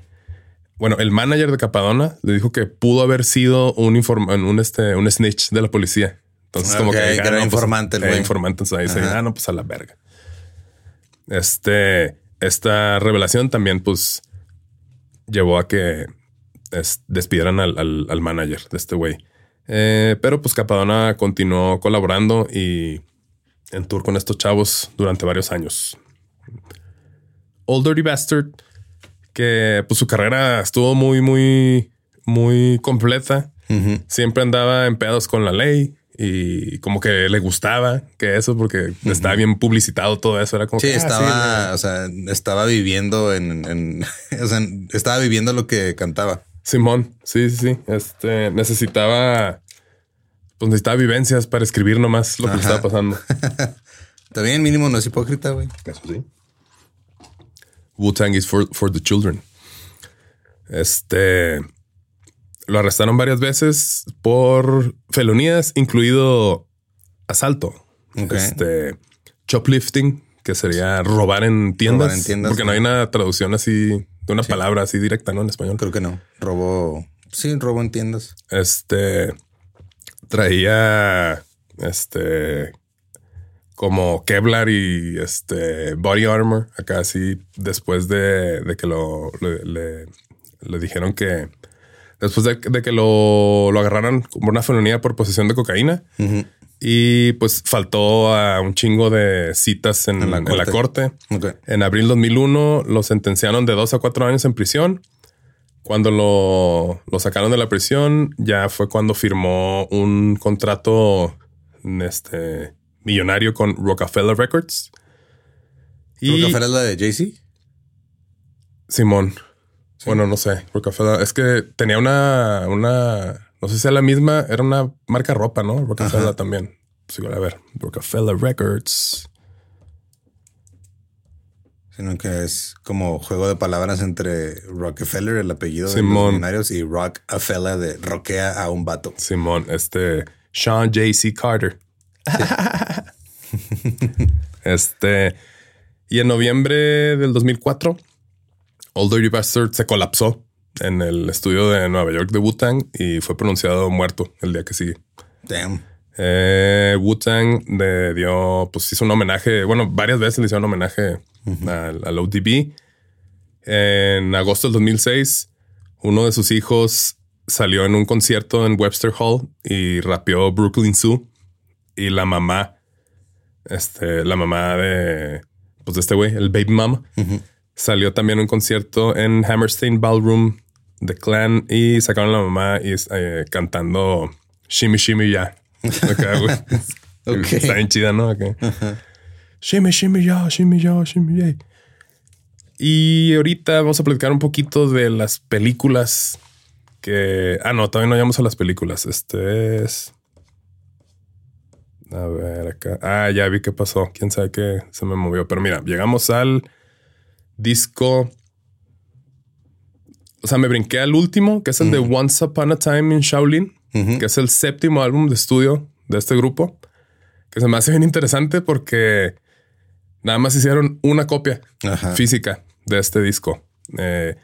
Bueno, el manager de Capadona le dijo que pudo haber sido un informa- un, este, un snitch de la policía. Entonces, como que, que ah, era no, pues, informante el era güey. informante. Entonces ahí se ah, no, pues a la verga. Este, esta revelación también, pues, llevó a que es- despidieran al, al- al manager de este güey. Eh, pero pues Capadona continuó colaborando y en tour con estos chavos durante varios años. Old Dirty Bastard, que pues su carrera estuvo muy, muy, muy completa. Siempre andaba en pedos con la ley y como que le gustaba que eso porque estaba bien publicitado todo eso. Era como Sí, que, ah, estaba, o sea, estaba viviendo en, en- (laughs) o sea, estaba viviendo lo que cantaba. Simón, sí, sí, sí. Este necesitaba, pues necesitaba vivencias para escribir nomás lo que le estaba pasando. (laughs) También mínimo no es hipócrita, güey. Eso sí. Wu-Tang is for, for the children. Este lo arrestaron varias veces por felonías, incluido asalto. Este shoplifting, que sería robar en tiendas. Robar en tiendas, porque no hay una traducción así de una palabra así directa, ¿no? En español. Creo que no. Robo, sí, robo en tiendas. Este traía este como Kevlar y este body armor acá así después de, de que lo le, le- le dijeron que después de, de que lo, lo agarraran como una felonía por posesión de cocaína y pues faltó a un chingo de citas en, En la en la corte. Ok. En abril 2001 lo sentenciaron de dos a cuatro años en prisión. Cuando lo, lo sacaron de la prisión, ya fue cuando firmó un contrato este, millonario con Rockefeller Records. Y Rockefeller es la de Jay-Z. Simón. Bueno, no sé. Rockefeller. Es que tenía una, una, no sé si es la misma, era una marca ropa, ¿no? Rockefeller también. Pues igual, a ver. Rockefeller Records. Sino que es como juego de palabras entre Rockefeller, el apellido de los y Rockefeller de roquea a un vato. Simón, este Sean J.C. Carter. (laughs) este, y en noviembre del 2004, Old Dirty Bastard se colapsó en el estudio de Nueva York de Wu-Tang y fue pronunciado muerto el día que sigue. Damn. Eh, Wu-Tang le dio, pues hizo un homenaje, bueno, varias veces le hicieron homenaje al, al ODB. En agosto del 2006, uno de sus hijos salió en un concierto en Webster Hall y rapeó Brooklyn Zoo. Y la mamá, este, la mamá de, pues de este güey, el baby mama, salió también un concierto en Hammerstein Ballroom de Clan y sacaron a la mamá y eh, cantando Shimmy Shimmy Ya. (laughs) Está bien chida, ¿no? Acá. Shimmy Shimmy Ya, Shimmy Ya, Shimmy Ya. Y ahorita vamos a platicar un poquito de las películas que... Ah, no, todavía no llegamos a las películas. Este es... A ver, acá. Ah, ya vi qué pasó. Quién sabe qué se me movió. Pero mira, llegamos al disco. O sea, me brinqué al último, que es el de Once Upon a Time in Shaolin, que es el séptimo álbum de estudio de este grupo, que se me hace bien interesante porque nada más hicieron una copia Ajá. física de este disco. Eh,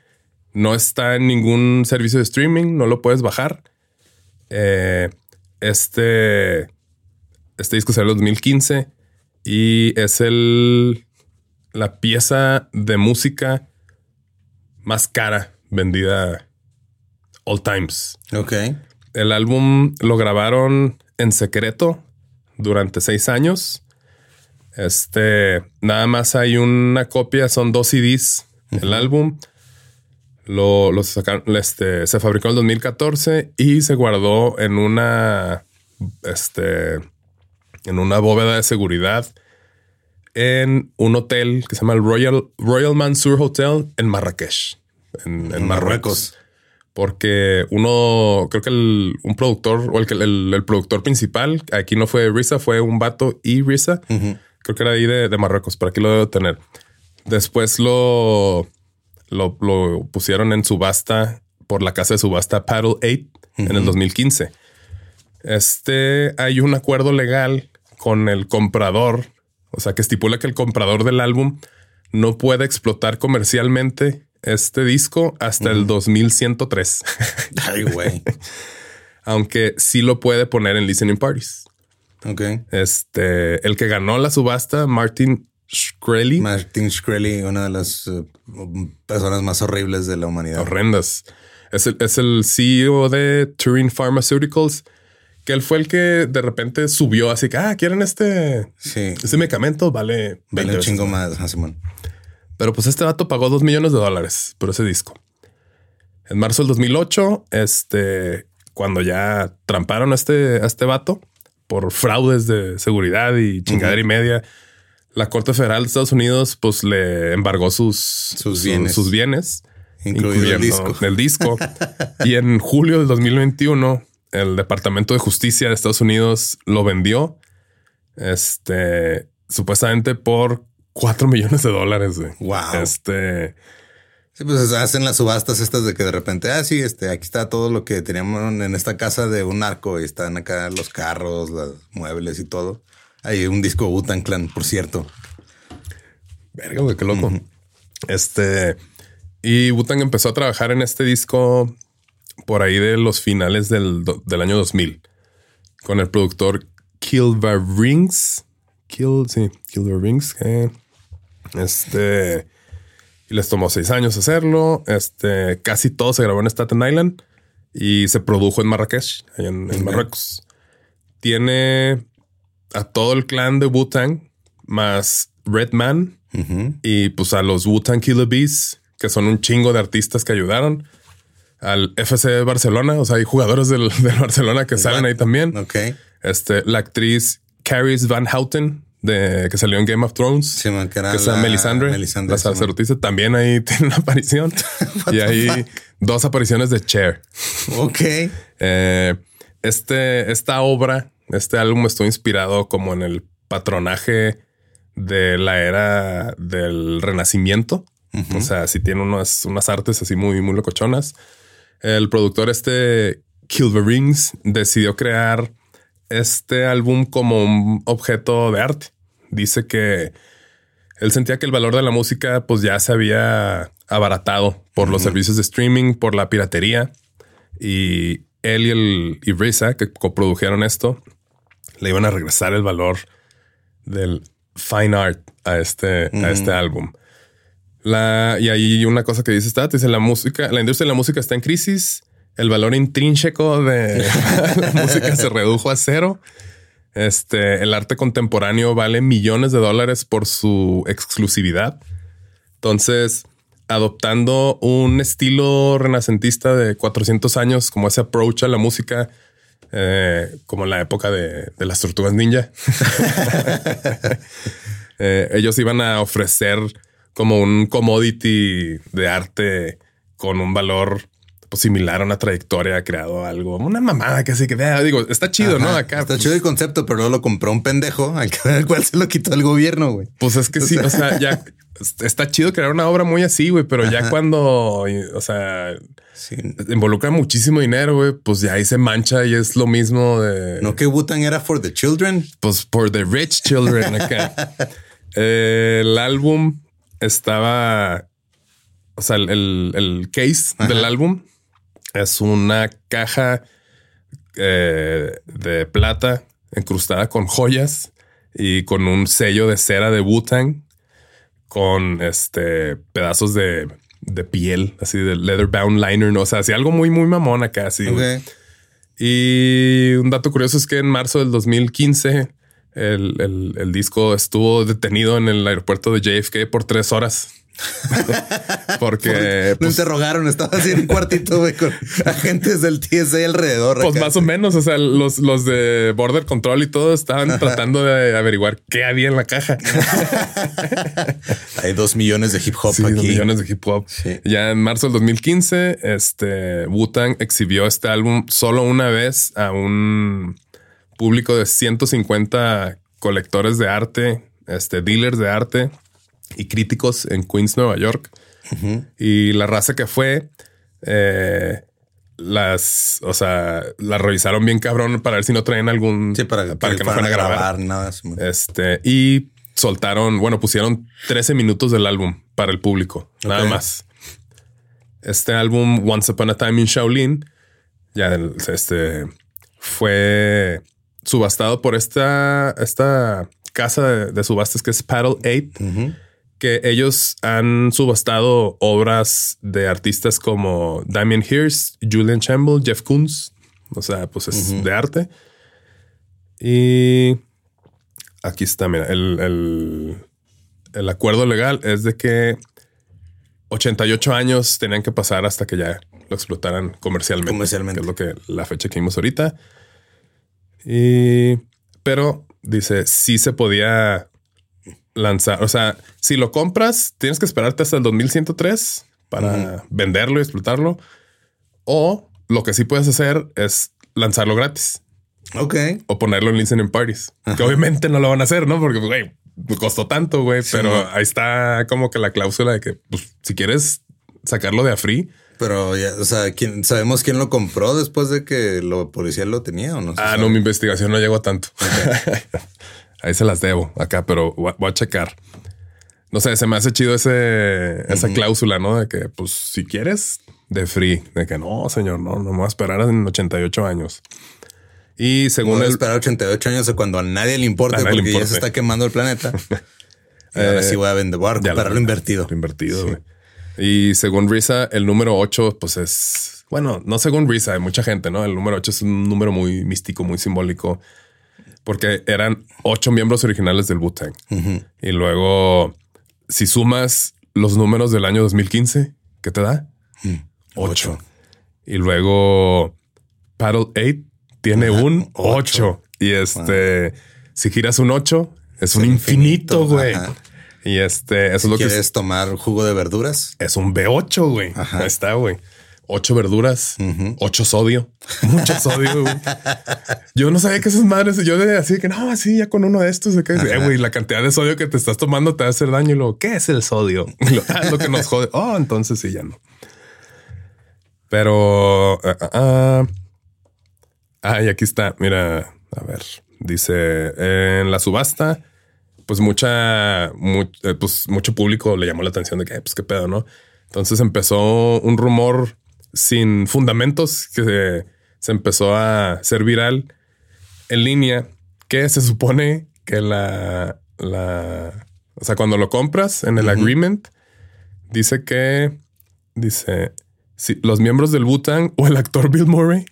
no está en ningún servicio de streaming, no lo puedes bajar. Eh, este, este disco salió en 2015 y es el, la pieza de música más cara vendida all times. Ok. El álbum lo grabaron en secreto durante seis años. Este, nada más hay una copia, son dos CDs. El álbum lo, lo sacaron, este, se fabricó en el 2014 y se guardó en una, este, en una bóveda de seguridad en un hotel que se llama el Royal, Royal Mansour Hotel en Marrakech, en, Marruecos. porque uno, creo que el, un productor o el, el, el productor principal, aquí no fue Risa, fue un vato y Risa. Creo que era ahí de, de Marruecos, pero aquí lo debo tener. Después lo, lo, lo pusieron en subasta por la casa de subasta Paddle 8 en el 2015. Este hay un acuerdo legal con el comprador, o sea, que estipula que el comprador del álbum no puede explotar comercialmente este disco hasta el 2103. (laughs) Ay, güey. Aunque sí lo puede poner en listening parties. Ok. Este, el que ganó la subasta, Martin Shkreli, Martin Shkreli, una de las eh, personas más horribles de la humanidad. horrendas. Es el, es el CEO de Turing Pharmaceuticals, que él fue el que de repente subió así que, ah, quieren este, Sí. este medicamento, vale 20 Vale un chingo más, ah, Simón. Pero pues este vato pagó 2 millones de dólares por ese disco. En marzo del 2008, este, cuando ya tramparon a este, a este vato por fraudes de seguridad y chingadera y media, la Corte Federal de Estados Unidos pues le embargó sus, Sus bienes. sus bienes, Incluido el incluyendo disco. el disco. (laughs) y en julio del 2021, el Departamento de Justicia de Estados Unidos lo vendió, este, supuestamente por 4 millones de dólares. güey. Wow. Este, Sí, pues hacen las subastas estas de que de repente, ah, sí, este, aquí está todo lo que teníamos en esta casa de un narco y están acá los carros, los muebles y todo. Hay un disco Butan Clan, por cierto. verga, güey, qué loco. Este, y Wu-Tang empezó a trabajar en este disco por ahí de los finales del, del año 2000 con el productor Kilva Rings. Kill, sí, Kilva Rings. que, este, y les tomó seis años hacerlo. Este, casi todo se grabó en Staten Island y se produjo en Marrakech, allá en. Marruecos. Tiene a todo el clan de Wu-Tang más Redman Ujú. y pues a los Wu-Tang Killer Bees, que son un chingo de artistas que ayudaron. Al FC Barcelona, o sea, hay jugadores del, (laughs) del Barcelona que salen ahí también. Ok. Este, la actriz Caris Van Houten, de, que salió en Game of Thrones, Sí, man, que era que es la Melisandre, Melisandre, la sí, sacerdotisa, también ahí (laughs) tiene una aparición. (laughs) y hay dos apariciones de Cher. Ok. Eh, este, esta obra, este álbum estuvo inspirado como en el patronaje de la era del Renacimiento. O sea, si tiene unas, unas artes así muy, muy locochonas. El productor este Kilverings decidió crear este álbum como un objeto de arte. Dice que él sentía que el valor de la música pues ya se había abaratado por los servicios de streaming, por la piratería y él y el y Risa que coprodujeron esto le iban a regresar el valor del fine art a este, a este álbum. La, y hay una cosa que dice Stat, dice la música, la industria de la música está en crisis, el valor intrínseco de (laughs) la música se redujo a cero. Este, el arte contemporáneo vale millones de dólares por su exclusividad. Entonces, adoptando un estilo renacentista de 400 años, como ese approach a la música, eh, como en la época de, de las tortugas ninja, (laughs) eh, ellos iban a ofrecer como un commodity de arte con un valor pues, similar a una trayectoria, creado algo, una mamada que así que vea, digo, está chido, ¿no? Acá Está pues, chido el concepto, pero luego lo compró un pendejo (laughs) al cual se lo quitó el gobierno, güey. Pues es que sí, o sea, ya (laughs) está chido crear una obra muy así, güey, pero ya cuando, o sea, Sí. involucra muchísimo dinero, güey, pues ya ahí se mancha y es lo mismo de, No que Butan era for the children. pues for the rich children acá. (laughs) Eh, el álbum estaba, o sea, el, el- el case del álbum es una caja eh, de plata incrustada con joyas y con un sello de cera de Wu-Tang con este pedazos de, de piel, así de leather bound liner, ¿no? o sea, así algo muy, muy mamón acá, así. Y un dato curioso es que en marzo del 2015 el, el- el disco estuvo detenido en el aeropuerto de JFK por tres horas. (laughs) Porque Lo pues, interrogaron, estaba así en un cuartito, güey, con (laughs) agentes del TSA alrededor. pues acá. más o menos, o sea, los, los de Border Control y todo estaban tratando de averiguar qué había en la caja. (laughs) Hay dos millones de hip hop Sí, dos aquí. millones de hip hop. Sí. Ya en marzo del 2015, este Wu-Tang exhibió este álbum solo una vez a un público de 150 colectores de arte, este dealers de arte y críticos en Queens, Nueva York. Y la raza que fue, eh, las, o sea, la revisaron bien cabrón para ver si no traían algún Sí, para, para que no fueran a grabar. nada. sí, güey. Este, y soltaron, bueno, pusieron 13 minutos del álbum para el público, nada más. Este álbum, Once Upon a Time in Shaolin, ya el- este fue subastado por esta, esta casa de, de subastas que es Paddle 8, Ujú. que ellos han subastado obras de artistas como Damien Hirst, Julian Campbell, Jeff Koons. O sea, pues es de arte. Y aquí está, mira, el, el, el acuerdo legal es de que 88 años tenían que pasar hasta que ya lo explotaran comercialmente. Comercialmente. Que es lo que la fecha que vimos ahorita. Y, pero dice, sí se podía lanzar. O sea, si lo compras, tienes que esperarte hasta el 2103 para venderlo y explotarlo. O lo que sí puedes hacer es lanzarlo gratis Ok. o ponerlo en listening parties. Que obviamente no lo van a hacer, ¿no? Porque, güey, costó tanto, güey. pero ahí está como que la cláusula de que, pues, si quieres sacarlo de a free, Pero ya, o sea, ¿quién, ¿sabemos quién lo compró después de que lo policía lo tenía o no? Ah, sabe? no, mi investigación no llegó a tanto. (laughs) Ahí se las debo acá, pero voy a- checar. No sé, se me hace chido ese, esa cláusula, ¿no? De que, pues, si quieres, de free. De que no, señor, no, no me voy a esperar en 88 años. Y según Voy a esperar 88 años cuando a nadie le importe A nadie le porque ya se está quemando el planeta. (laughs) y ahora sí voy a vender, voy a recuperar lo invertido. Lo invertido, güey. Y según Risa, el número 8, pues es... Bueno, no según Risa, hay mucha gente, ¿no? El número 8 es un número muy místico, muy simbólico. Porque eran ocho miembros originales del Wu-Tang. Y luego, si sumas los números del año 2015, ¿qué te da? Ocho. Y luego, Paddle 8 tiene un ocho. 8. Y este, si giras un 8, es un infinito, güey. Y este, eso es lo que ¿Quieres tomar jugo de verduras? es un B8, güey. Ajá. Ahí está, güey. Ocho verduras, ocho sodio, mucho sodio. güey. Yo no sabía que esas madres, yo de así que no, así ya con uno de estos, que, eh, güey, la cantidad de sodio que te estás tomando te va a hacer daño. Y luego, ¿qué es el sodio? (laughs) Lo, "Ah, es lo que nos jode. Oh, entonces sí, ya no. Pero, ah, y aquí está. Mira, a ver, dice en la subasta, pues mucha, mu- eh, pues mucho público le llamó la atención de que, "Eh, pues qué pedo, no? Entonces empezó un rumor sin fundamentos que se, se empezó a hacer viral en línea que se supone que la, la, o sea, cuando lo compras en el agreement, dice que, dice, si los miembros del Wu-Tang o el actor Bill Murray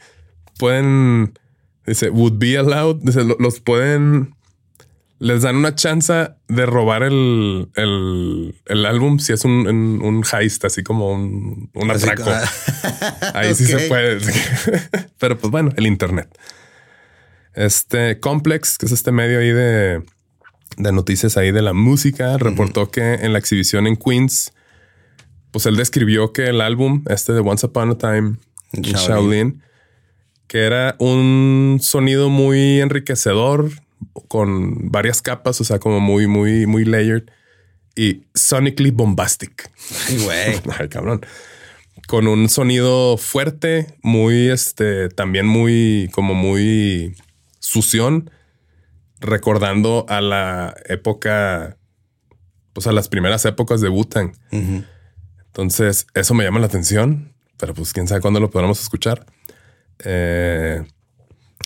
pueden, dice, would be allowed, dice, lo- los pueden, les dan una chance de robar el, el, el álbum si es un, un, un heist, así como un, un atraco. como- (laughs) Ahí (laughs) sí se puede. (laughs) Pero pues bueno, el Internet. Este Complex, que es este medio ahí de, de noticias ahí de la música, reportó que en la exhibición en Queens, pues él describió que el álbum, este de Once Upon a Time in Shaolin. Shaolin, que era un sonido muy enriquecedor con varias capas, o sea, como muy, muy, muy layered y sonically bombastic. Ay, güey. (laughs) Ay, cabrón. Con un sonido fuerte, muy, este, también muy, como muy sución, recordando a la época, pues a las primeras épocas de Wu-Tang. Entonces, eso me llama la atención, pero pues quién sabe cuándo lo podremos escuchar. Eh,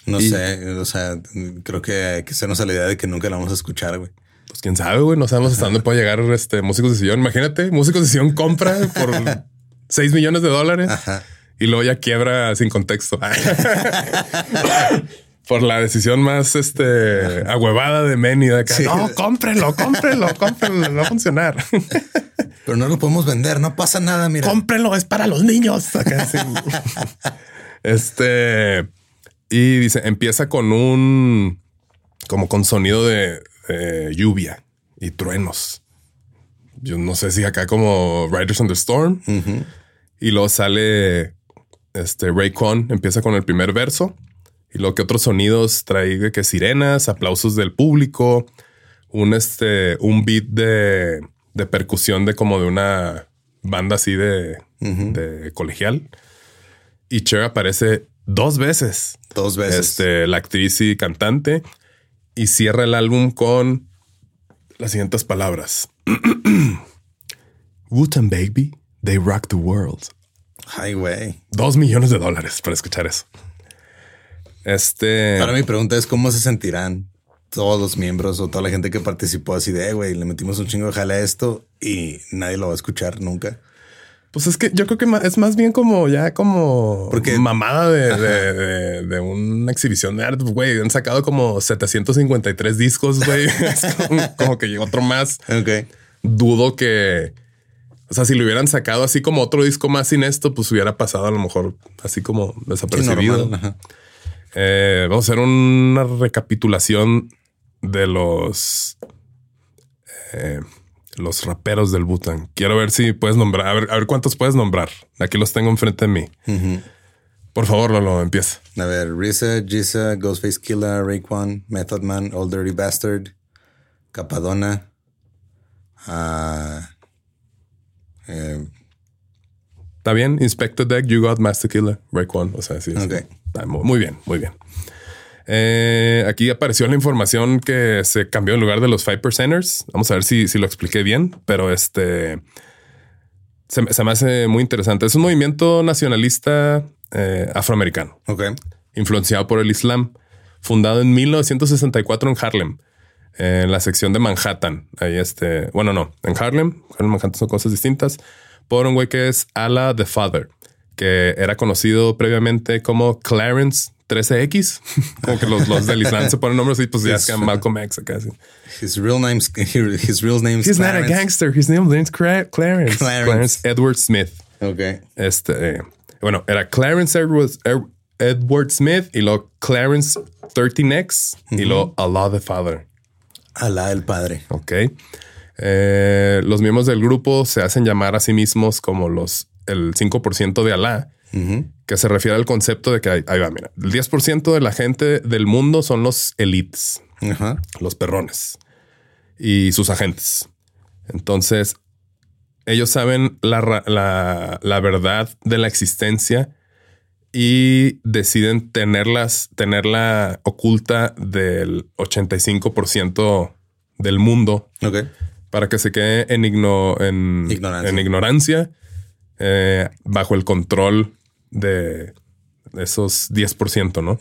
No Y- sé, o sea, creo que hay que hacernos a la idea de que nunca la vamos a escuchar, güey. pues quién sabe, güey, no sabemos hasta dónde puede llegar este músicos de sillón. Imagínate, músicos de sillón compra por (laughs) 6 millones de dólares. Ajá. y luego ya quiebra sin contexto. (laughs) Por la decisión más este ahuevada de Manny de acá. Sí. No, cómprenlo, cómprenlo, cómprenlo, no va a funcionar. (laughs) Pero no lo podemos vender, no pasa nada, mira. Cómprenlo, es para los niños. este y dice, empieza con un como con sonido de, lluvia y truenos. Yo no sé si acá como Riders on the Storm. Y luego sale este Raycon, empieza con el primer verso. Y luego que otros sonidos trae que sirenas, aplausos del público, un este, un beat de, de percusión de como de una banda así de, de colegial. Y Cher aparece dos veces. Dos veces. Este, la actriz y cantante. Y cierra el álbum con las siguientes palabras. (clears throat) Wooten Baby, they rock the world. Ay, güey. Dos millones de dólares para escuchar eso. Este. Ahora mi pregunta es cómo se sentirán todos los miembros o toda la gente que participó así de, güey, le metimos un chingo de jale a esto y nadie lo va a escuchar nunca. Pues es que yo creo que es más bien como ya como Porque, mamada de, una exhibición de arte. Güey, han sacado como 753 discos, güey. (laughs) como, que llegó otro más. Ok. Dudo que, o sea, si lo hubieran sacado así como otro disco más sin esto, pues hubiera pasado a lo mejor así como desapercibido. Eh, vamos a hacer una recapitulación de los eh, los raperos del Butan. Quiero ver si puedes nombrar, a ver, a ver cuántos puedes nombrar. Aquí los tengo enfrente de mí. Por favor, Lolo, empieza. A ver, Risa, Jisa, Ghostface Killa, Raekwon, Method Man, Old Dirty Bastard, Capadona, uh, Está bien, Inspector Deck, You Got Master Killer, Raekwon. O sea, sí. muy bien, muy bien. Eh, aquí apareció la información que se cambió en lugar de los five percenters. Vamos a ver si, si lo expliqué bien, pero este se, me hace muy interesante. Es un movimiento nacionalista eh, afroamericano, influenciado por el Islam, fundado en 1964 en Harlem, en la sección de Manhattan. Ahí este, bueno, no, en Harlem, Harlem Manhattan son cosas distintas, por un güey que es Allah the Father, que era conocido previamente como Clarence 13X. (laughs) Como que los, los del Islam se ponen nombres y pues ya es que Malcolm X acá. His real name's his real name's He's not a gangster. His name is Clarence. Clarence. Clarence Edward Smith. Ok. Este, bueno, era Clarence Edward, Edward Smith y luego Clarence 13X y luego Allah the Father. Allah el Padre. Ok. Eh, los miembros del grupo se hacen llamar a sí mismos como los el 5% de Que se refiere al concepto de que ahí, va, mira, el 10% de la gente del mundo son los elites, los perrones y sus agentes. Entonces, ellos saben la, la, verdad de la existencia y deciden tenerlas, tenerla oculta del 85% del mundo para que se quede en, en ignorancia, en ignorancia eh, bajo el control de esos 10%, ¿no?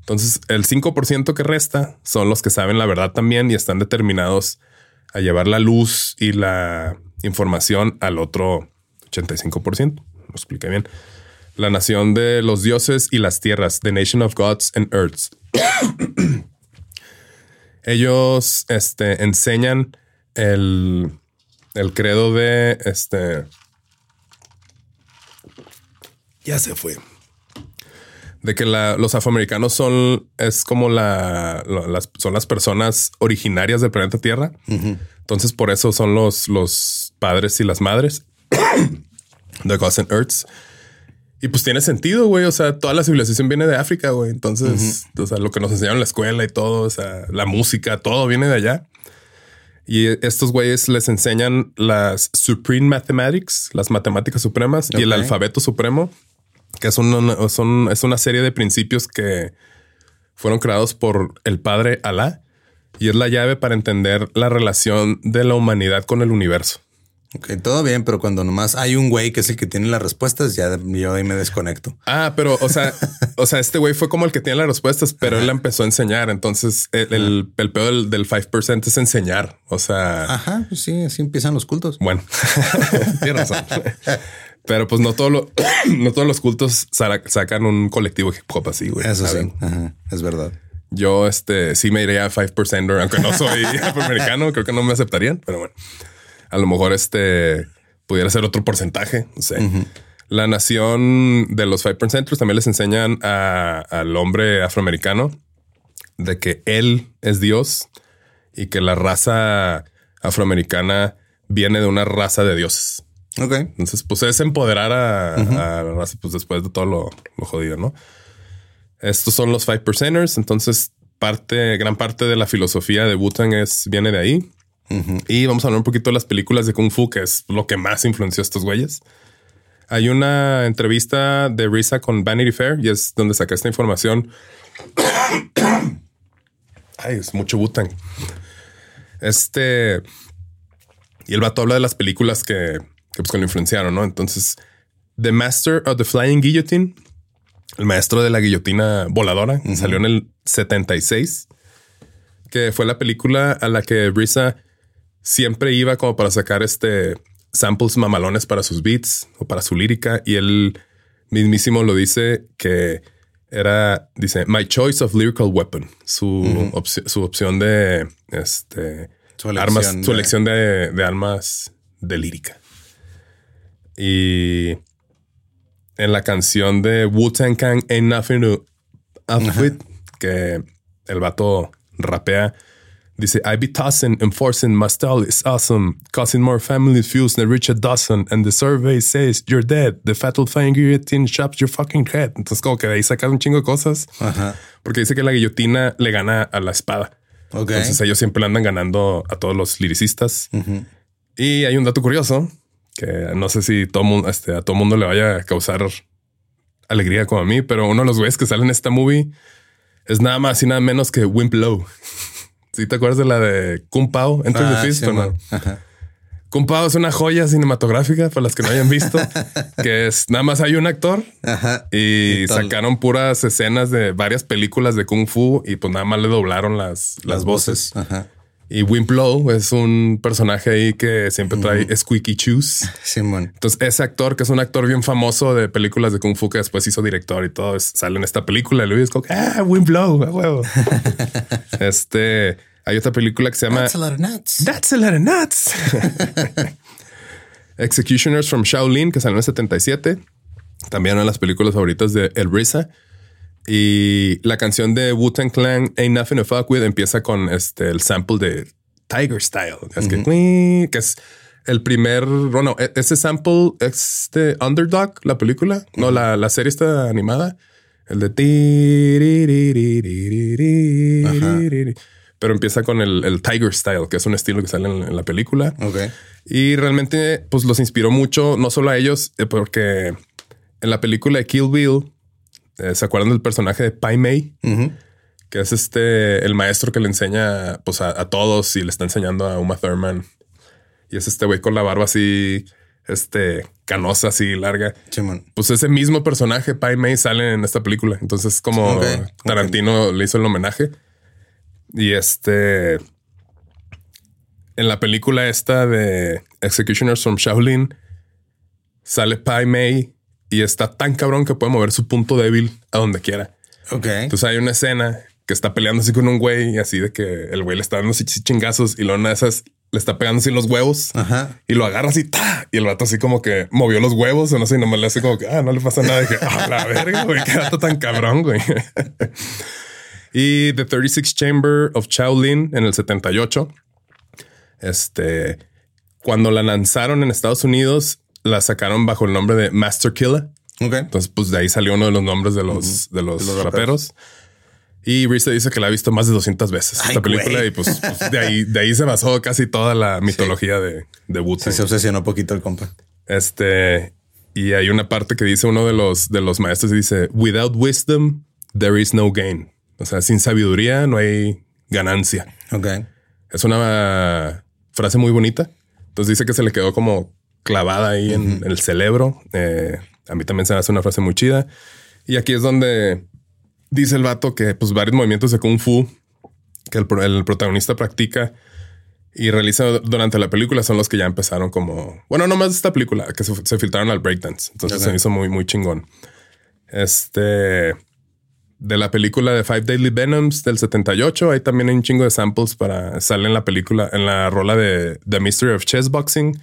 Entonces, el 5% que resta son los que saben la verdad también y están determinados a llevar la luz y la información al otro 85%. Lo expliqué bien. La nación de los dioses y las tierras, The Nation of Gods and Earths. (coughs) Ellos este, enseñan el, el credo de este, ya se fue. De que los afroamericanos son, es como la, las, son las personas originarias del planeta Tierra. Entonces, por eso son los, los padres y las madres de Gods and Earths. Y pues tiene sentido, güey. O sea, toda la civilización viene de África, güey. Entonces, o sea, lo que nos enseñaron en la escuela y todo, o sea, la música, todo viene de allá. Y estos güeyes les enseñan las Supreme Mathematics, las matemáticas supremas y el alfabeto supremo que es una, son, es una serie de principios que fueron creados por el padre Alá y es la llave para entender la relación de la humanidad con el universo. Ok, todo bien, pero cuando nomás hay un güey que es el que tiene las respuestas, ya yo ahí me desconecto. Ah, pero o sea, (laughs) o sea, este güey fue como el que tiene las respuestas, pero él empezó a enseñar. Entonces el, el, el peor del, del 5% es enseñar. O sea, ajá, pues sí, así empiezan los cultos. Bueno, (laughs) tienes razón. (laughs) Pero pues no, todo lo, (coughs) no todos los cultos sacan un colectivo hip hop así, güey. Eso sí, es verdad. Yo este sí me iría a 5%, aunque no soy (laughs) afroamericano, creo que no me aceptarían, pero bueno. A lo mejor este pudiera ser otro porcentaje. No sé. La nación de los Five Percenters también les enseñan al hombre afroamericano de que él es Dios y que la raza afroamericana viene de una raza de dioses. Ok. Entonces, pues es empoderar a, la raza, pues después de todo lo, jodido, ¿no? Estos son los Five Percenters. Entonces, parte, gran parte de la filosofía de Wu-Tang es, viene de ahí. Y vamos a hablar un poquito de las películas de Kung Fu, que es lo que más influenció a estos güeyes. Hay una entrevista de Risa con Vanity Fair y es donde saqué esta información. (coughs) Ay, es mucho Wu-Tang. Este. Y el vato habla de las películas que, que, pues, lo influenciaron, ¿no? Entonces, The Master of the Flying Guillotine, el maestro de la guillotina voladora, salió en el 76, que fue la película a la que Risa siempre iba como para sacar este samples mamalones para sus beats o para su lírica. Y él mismísimo lo dice que era, dice, my choice of lyrical weapon, su, su opción de este, su armas, su elección de, de, armas de lírica. Y en la canción de Wu-Tang Kang Ain't Nothing to Up que el vato rapea Dice, I be tossing, enforcing, my style is awesome, causing more family feuds than Richard Dawson, and the survey says you're dead. The fatal flying guillotine chops your fucking head. Entonces, como que de ahí sacas un chingo de cosas. Porque dice que la guillotina le gana a la espada. Entonces, ellos siempre andan ganando a todos los liricistas. Y hay un dato curioso que no sé si todo mundo, este, a todo mundo le vaya a causar alegría como a mí, pero uno de los güeyes que salen en esta movie es nada más y nada menos que Wimp Low. (laughs) ¿Sí te acuerdas de la de Kung Pao? Entre ah, the Fist, no? Kung Pao es una joya cinematográfica para las que no hayan visto, (laughs) que es nada más hay un actor y, sacaron puras escenas de varias películas de Kung Fu y pues nada más le doblaron las, las, voces. Y Wimplow es un personaje ahí que siempre trae squeaky shoes. (laughs) Simón. Entonces, ese actor, que es un actor bien famoso de películas de Kung Fu, que después hizo director y todo, sale en esta película. Y es como, ah, Wimplow, a huevo. (laughs) este, hay otra película que se llama That's a lot of nuts. That's a lot of nuts. (laughs) Executioners from Shaolin, que salió en el 77. También una de las películas favoritas de El Risa. Y la canción de Wu-Tang Clan, Ain't Nothing to Fuck With, empieza con este, el sample de Tiger Style. Es que, es el primer, bueno, e, ese sample es de Underdog, la película. No, la, la serie está animada. El de pero empieza con el, Tiger Style, que es un estilo que sale en, la película. Y realmente, pues los inspiró mucho, no solo a ellos, eh, porque en la película de Kill Bill, ¿Se acuerdan del personaje de Pai Mei? Que es este, el maestro que le enseña pues, a, todos y le está enseñando a Uma Thurman. Y es este güey con la barba así, este, canosa, así larga. pues ese mismo personaje, Pai Mei, sale en esta película. Entonces, como Tarantino le hizo el homenaje. Y este. En la película esta de Executioners from Shaolin, sale Pai Mei y está tan cabrón que puede mover su punto débil a donde quiera. Ok. Entonces hay una escena que está peleando así con un güey y así de que el güey le está dando así chingazos y luego una de esas le está pegando así los huevos y lo agarra así ¡ta! y el vato así como que movió los huevos o no sé, y nomás le hace como que ah, no le pasa nada. Y que ah, la verga, güey, qué gato tan cabrón, güey. (laughs) y The 36 Chamber of Shaolin en el 78. Este, cuando la lanzaron en Estados Unidos, la sacaron bajo el nombre de Master Killer. Entonces, pues de ahí salió uno de los nombres de los, de los, raperos. Y Risa dice que la ha visto más de 200 veces esta película y pues, pues, de, ahí, de ahí se basó casi toda la mitología de, de wu se obsesionó un poquito el compa. Este, y hay una parte que dice uno de los, de los maestros y dice, without wisdom, there is no gain. O sea, sin sabiduría no hay ganancia. Ok. Es una frase muy bonita. Entonces dice que se le quedó como clavada ahí en, el cerebro. Eh, a mí también se me hace una frase muy chida. Y aquí es donde dice el vato que pues varios movimientos de kung fu que el, protagonista practica y realiza durante la película son los que ya empezaron como, bueno, no más de esta película, que se, filtraron al breakdance. Entonces se me hizo muy, muy chingón. Este, de la película de Five Daily Venoms del 78, hay también un chingo de samples para, sale en la película, en la rola de The Mystery of Chess Boxing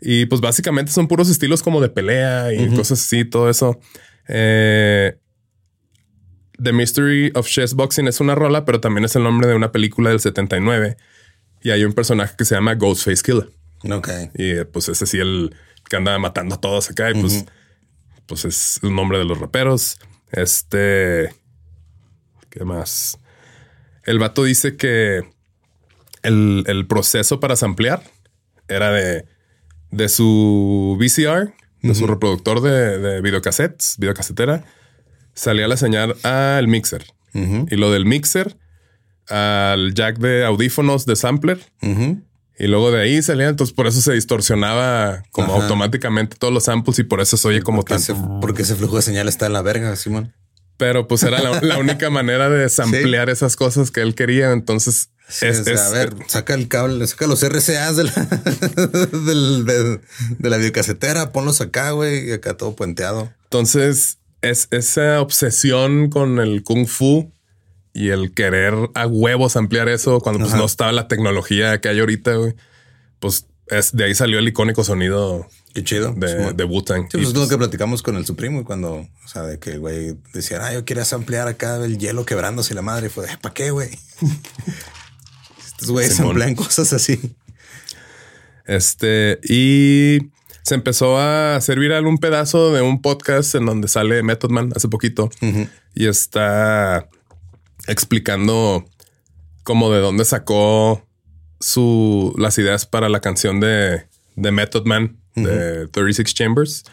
Y pues básicamente son puros estilos como de pelea y cosas así, todo eso. Eh, The Mystery of Chess Boxing es una rola, pero también es el nombre de una película del 79. Y hay un personaje que se llama Ghostface Killer. Ok. Y eh, pues ese sí, el que anda matando a todos acá. Y pues, pues es un nombre de los raperos. Este. ¿Qué más? El vato dice que el, el proceso para samplear era de, de su VCR, de su reproductor de, de videocassettes, videocasetera, salía la señal al mixer. Y lo del mixer al jack de audífonos de sampler. Y luego de ahí salía, entonces por eso se distorsionaba como Ajá. automáticamente todos los samples y por eso se oye como ese, porque ese flujo de señal está en la verga, Simón. Pero pues era la, la (laughs) única manera de samplear esas cosas que él quería. Entonces Sí, es, o sea, es- a ver, saca el cable, saca los RCAs de la, (laughs) del- de, de la videocasetera, ponlos acá, güey, y acá todo puenteado. entonces es esa obsesión con el kung fu y el querer a huevos ampliar eso cuando pues no estaba la tecnología que hay ahorita, güey. Pues es, de ahí salió el icónico sonido Qué chido. de, Simón. de. Sí, pues es lo pues, que platicamos con el Supremo y cuando, o sea, de que el güey decía, ah, yo quería ampliar acá el hielo quebrándose la madre. Y fue, ¿para qué, güey? (laughs) Estos güeyes Simón. amplían cosas así. Este, y se empezó a hacer viral un pedazo de un podcast en donde sale Method Man hace poquito y está explicando como de dónde sacó su, las ideas para la canción de, de Method Man de 36 Chambers,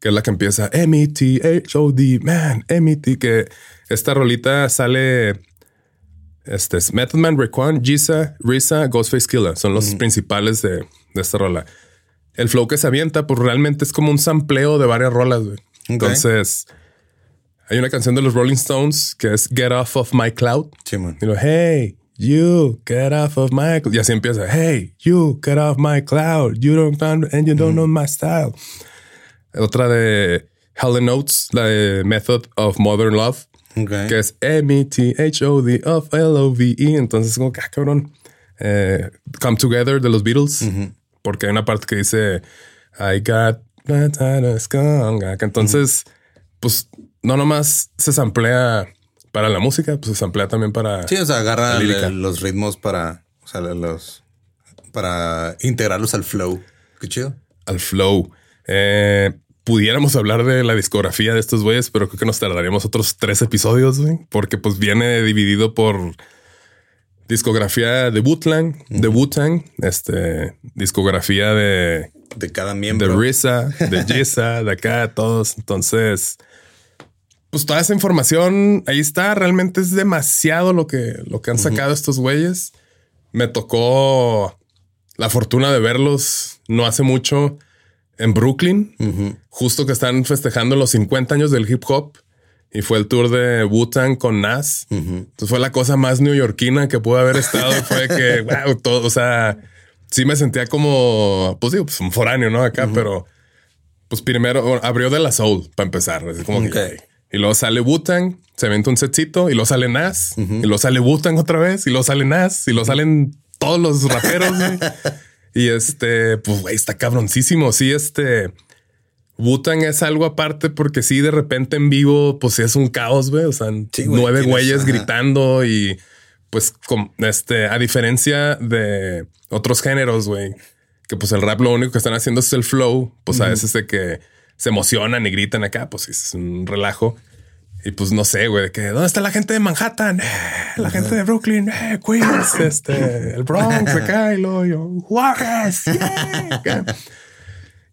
que es la que empieza E M-E-T-H-O-D, man, M-E-T, que esta rolita sale este es Method Man, Raekwon, Giza, Risa, Ghostface Killer. Son los principales de, de esta rola. El flow que se avienta, pues realmente es como un sampleo de varias rolas. güey. Entonces, hay una canción de los Rolling Stones que es Get Off of My Cloud. Simón. Y lo, hey, you, get off of my cloud. Y así empieza, hey, you, get off my cloud. You don't and you don't know my style. Otra de Helen Notes, la de Method of Modern Love Que es M-E-T-H-O-D of L-O-V-E. Entonces, como que, ah, cabrón, eh, Come Together de los Beatles, porque hay una parte que dice I got that kind of skunk. que Entonces, pues no nomás se samplea para la música, pues se samplea también para. Sí, o sea, agarra los ritmos para, o sea, los, para integrarlos al flow. Qué chido. al flow. Eh, pudiéramos hablar de la discografía de estos güeyes, pero creo que nos tardaríamos otros tres episodios, güey, porque pues viene dividido por discografía de Wu-Tang, de Wu-Tang, este, discografía de, De cada de miembro. Risa, de (laughs) Jisa, de acá, todos. Entonces, pues toda esa información ahí está. Realmente es demasiado lo que, lo que han sacado estos güeyes. Me tocó la fortuna de verlos no hace mucho en Brooklyn, justo que están festejando los 50 años del hip hop. Y fue el tour de Wu-Tang con Nas. Entonces fue la cosa más neoyorquina que pude haber estado. fue que, (laughs) wow, todo, o sea, sí me sentía como, pues digo, pues un foráneo, ¿no? Acá, pero pues primero abrió de la Soul para empezar. Así como que, Ok. y luego sale Wu-Tang, se venta un setcito y luego sale Nas y luego sale Wu-Tang otra vez y luego sale Nas y luego salen todos los raperos. (laughs) y este, pues güey, está cabroncísimo. Sí, este Wu-Tang es algo aparte porque sí, de repente en vivo, pues sí es un caos, güey. O sea, Sí, güey, nueve güeyes ajá. gritando y pues con este, a diferencia de otros géneros, güey, que pues el rap lo único que están haciendo es el flow, pues a veces de que se emocionan y gritan acá, pues es un relajo. Y pues no sé, güey, de que ¿dónde está la gente de Manhattan? Eh, La gente de Brooklyn, eh, Queens, (laughs) este, el Bronx, acá y luego yo, Juárez, yeah.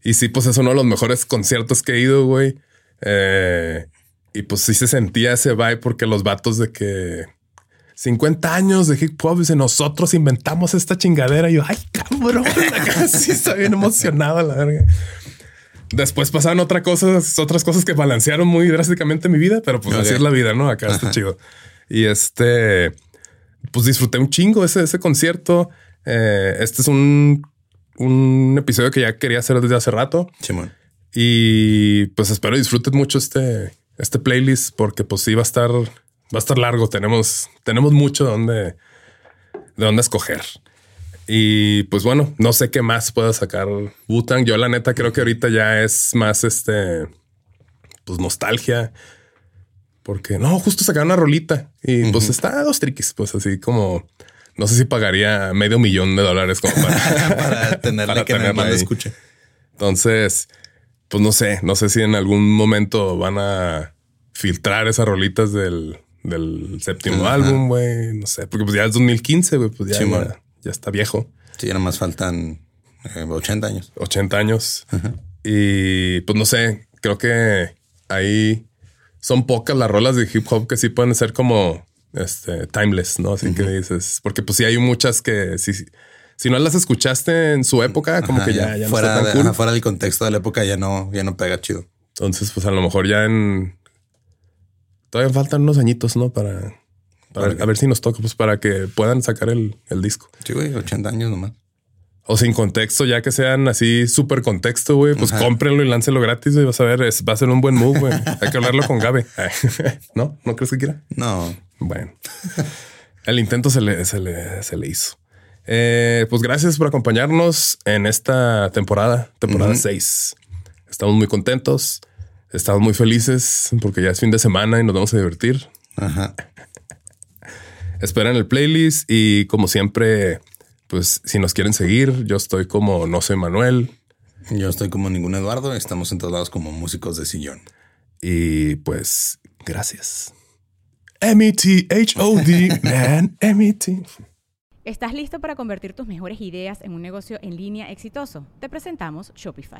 Y sí, pues es uno de los mejores conciertos que he ido, güey. Eh, y pues sí se sentía ese vibe porque los vatos de que 50 años de hip hop, dice nosotros inventamos esta chingadera. Y yo, ay, cabrón, (laughs) acá sí estoy bien emocionado la verga. Después pasaron otras cosas, otras cosas que balancearon muy drásticamente mi vida, pero pues así es la vida, ¿no? Acá está chido. Y este, pues disfruté un chingo ese, ese concierto. Eh, este es un, un episodio que ya quería hacer desde hace rato. Simón. Y pues espero disfruten mucho este, este playlist porque pues sí va a estar, va a estar largo. Tenemos, tenemos mucho de donde, de dónde escoger. Y pues bueno, no sé qué más pueda sacar Butang. Yo la neta creo que ahorita ya es más este, pues nostalgia. Porque no, justo sacaron una rolita y pues está a dos triquis, pues así como no sé si pagaría medio millón de dólares como para, (laughs) para tenerle que tenerla escuche. Entonces, pues no sé, no sé si en algún momento van a filtrar esas rolitas del, del séptimo álbum, güey. No sé, porque pues ya es 2015, güey, pues ya, ya, está viejo. Sí, ya nada más faltan 80 eh, años. 80 años. Y pues no sé, creo que ahí son pocas las rolas de hip hop que sí pueden ser como este timeless, ¿no? Así que dices, porque pues sí hay muchas que si, si no las escuchaste en su época, como que ya, ya, fuera, no está tan fuera del contexto de la época ya no, ya no pega chido. Entonces, pues a lo mejor ya en Todavía faltan unos añitos, ¿no? Para, a ver si nos toca, pues para que puedan sacar el, disco. Sí, güey, 80 años nomás. O sin contexto, ya que sean así súper contexto, güey, pues cómprenlo y láncelo gratis y vas a ver, va a ser un buen move, güey. Hay que hablarlo con Gabe. (laughs) ¿No? ¿No crees que quiera? No. Bueno, el intento se le, se le, hizo. Eh, pues gracias por acompañarnos en esta temporada, temporada 6. Estamos muy contentos. Estamos muy felices porque ya es fin de semana y nos vamos a divertir. Ajá. Esperen el playlist y como siempre, pues si nos quieren seguir, yo estoy como no soy Manuel. Yo estoy como ningún Eduardo. Estamos en todos lados como músicos de sillón. Y pues gracias. M-E-T-H-O-D, (laughs) man, M-E-T. ¿Estás listo para convertir tus mejores ideas en un negocio en línea exitoso? Te presentamos Shopify.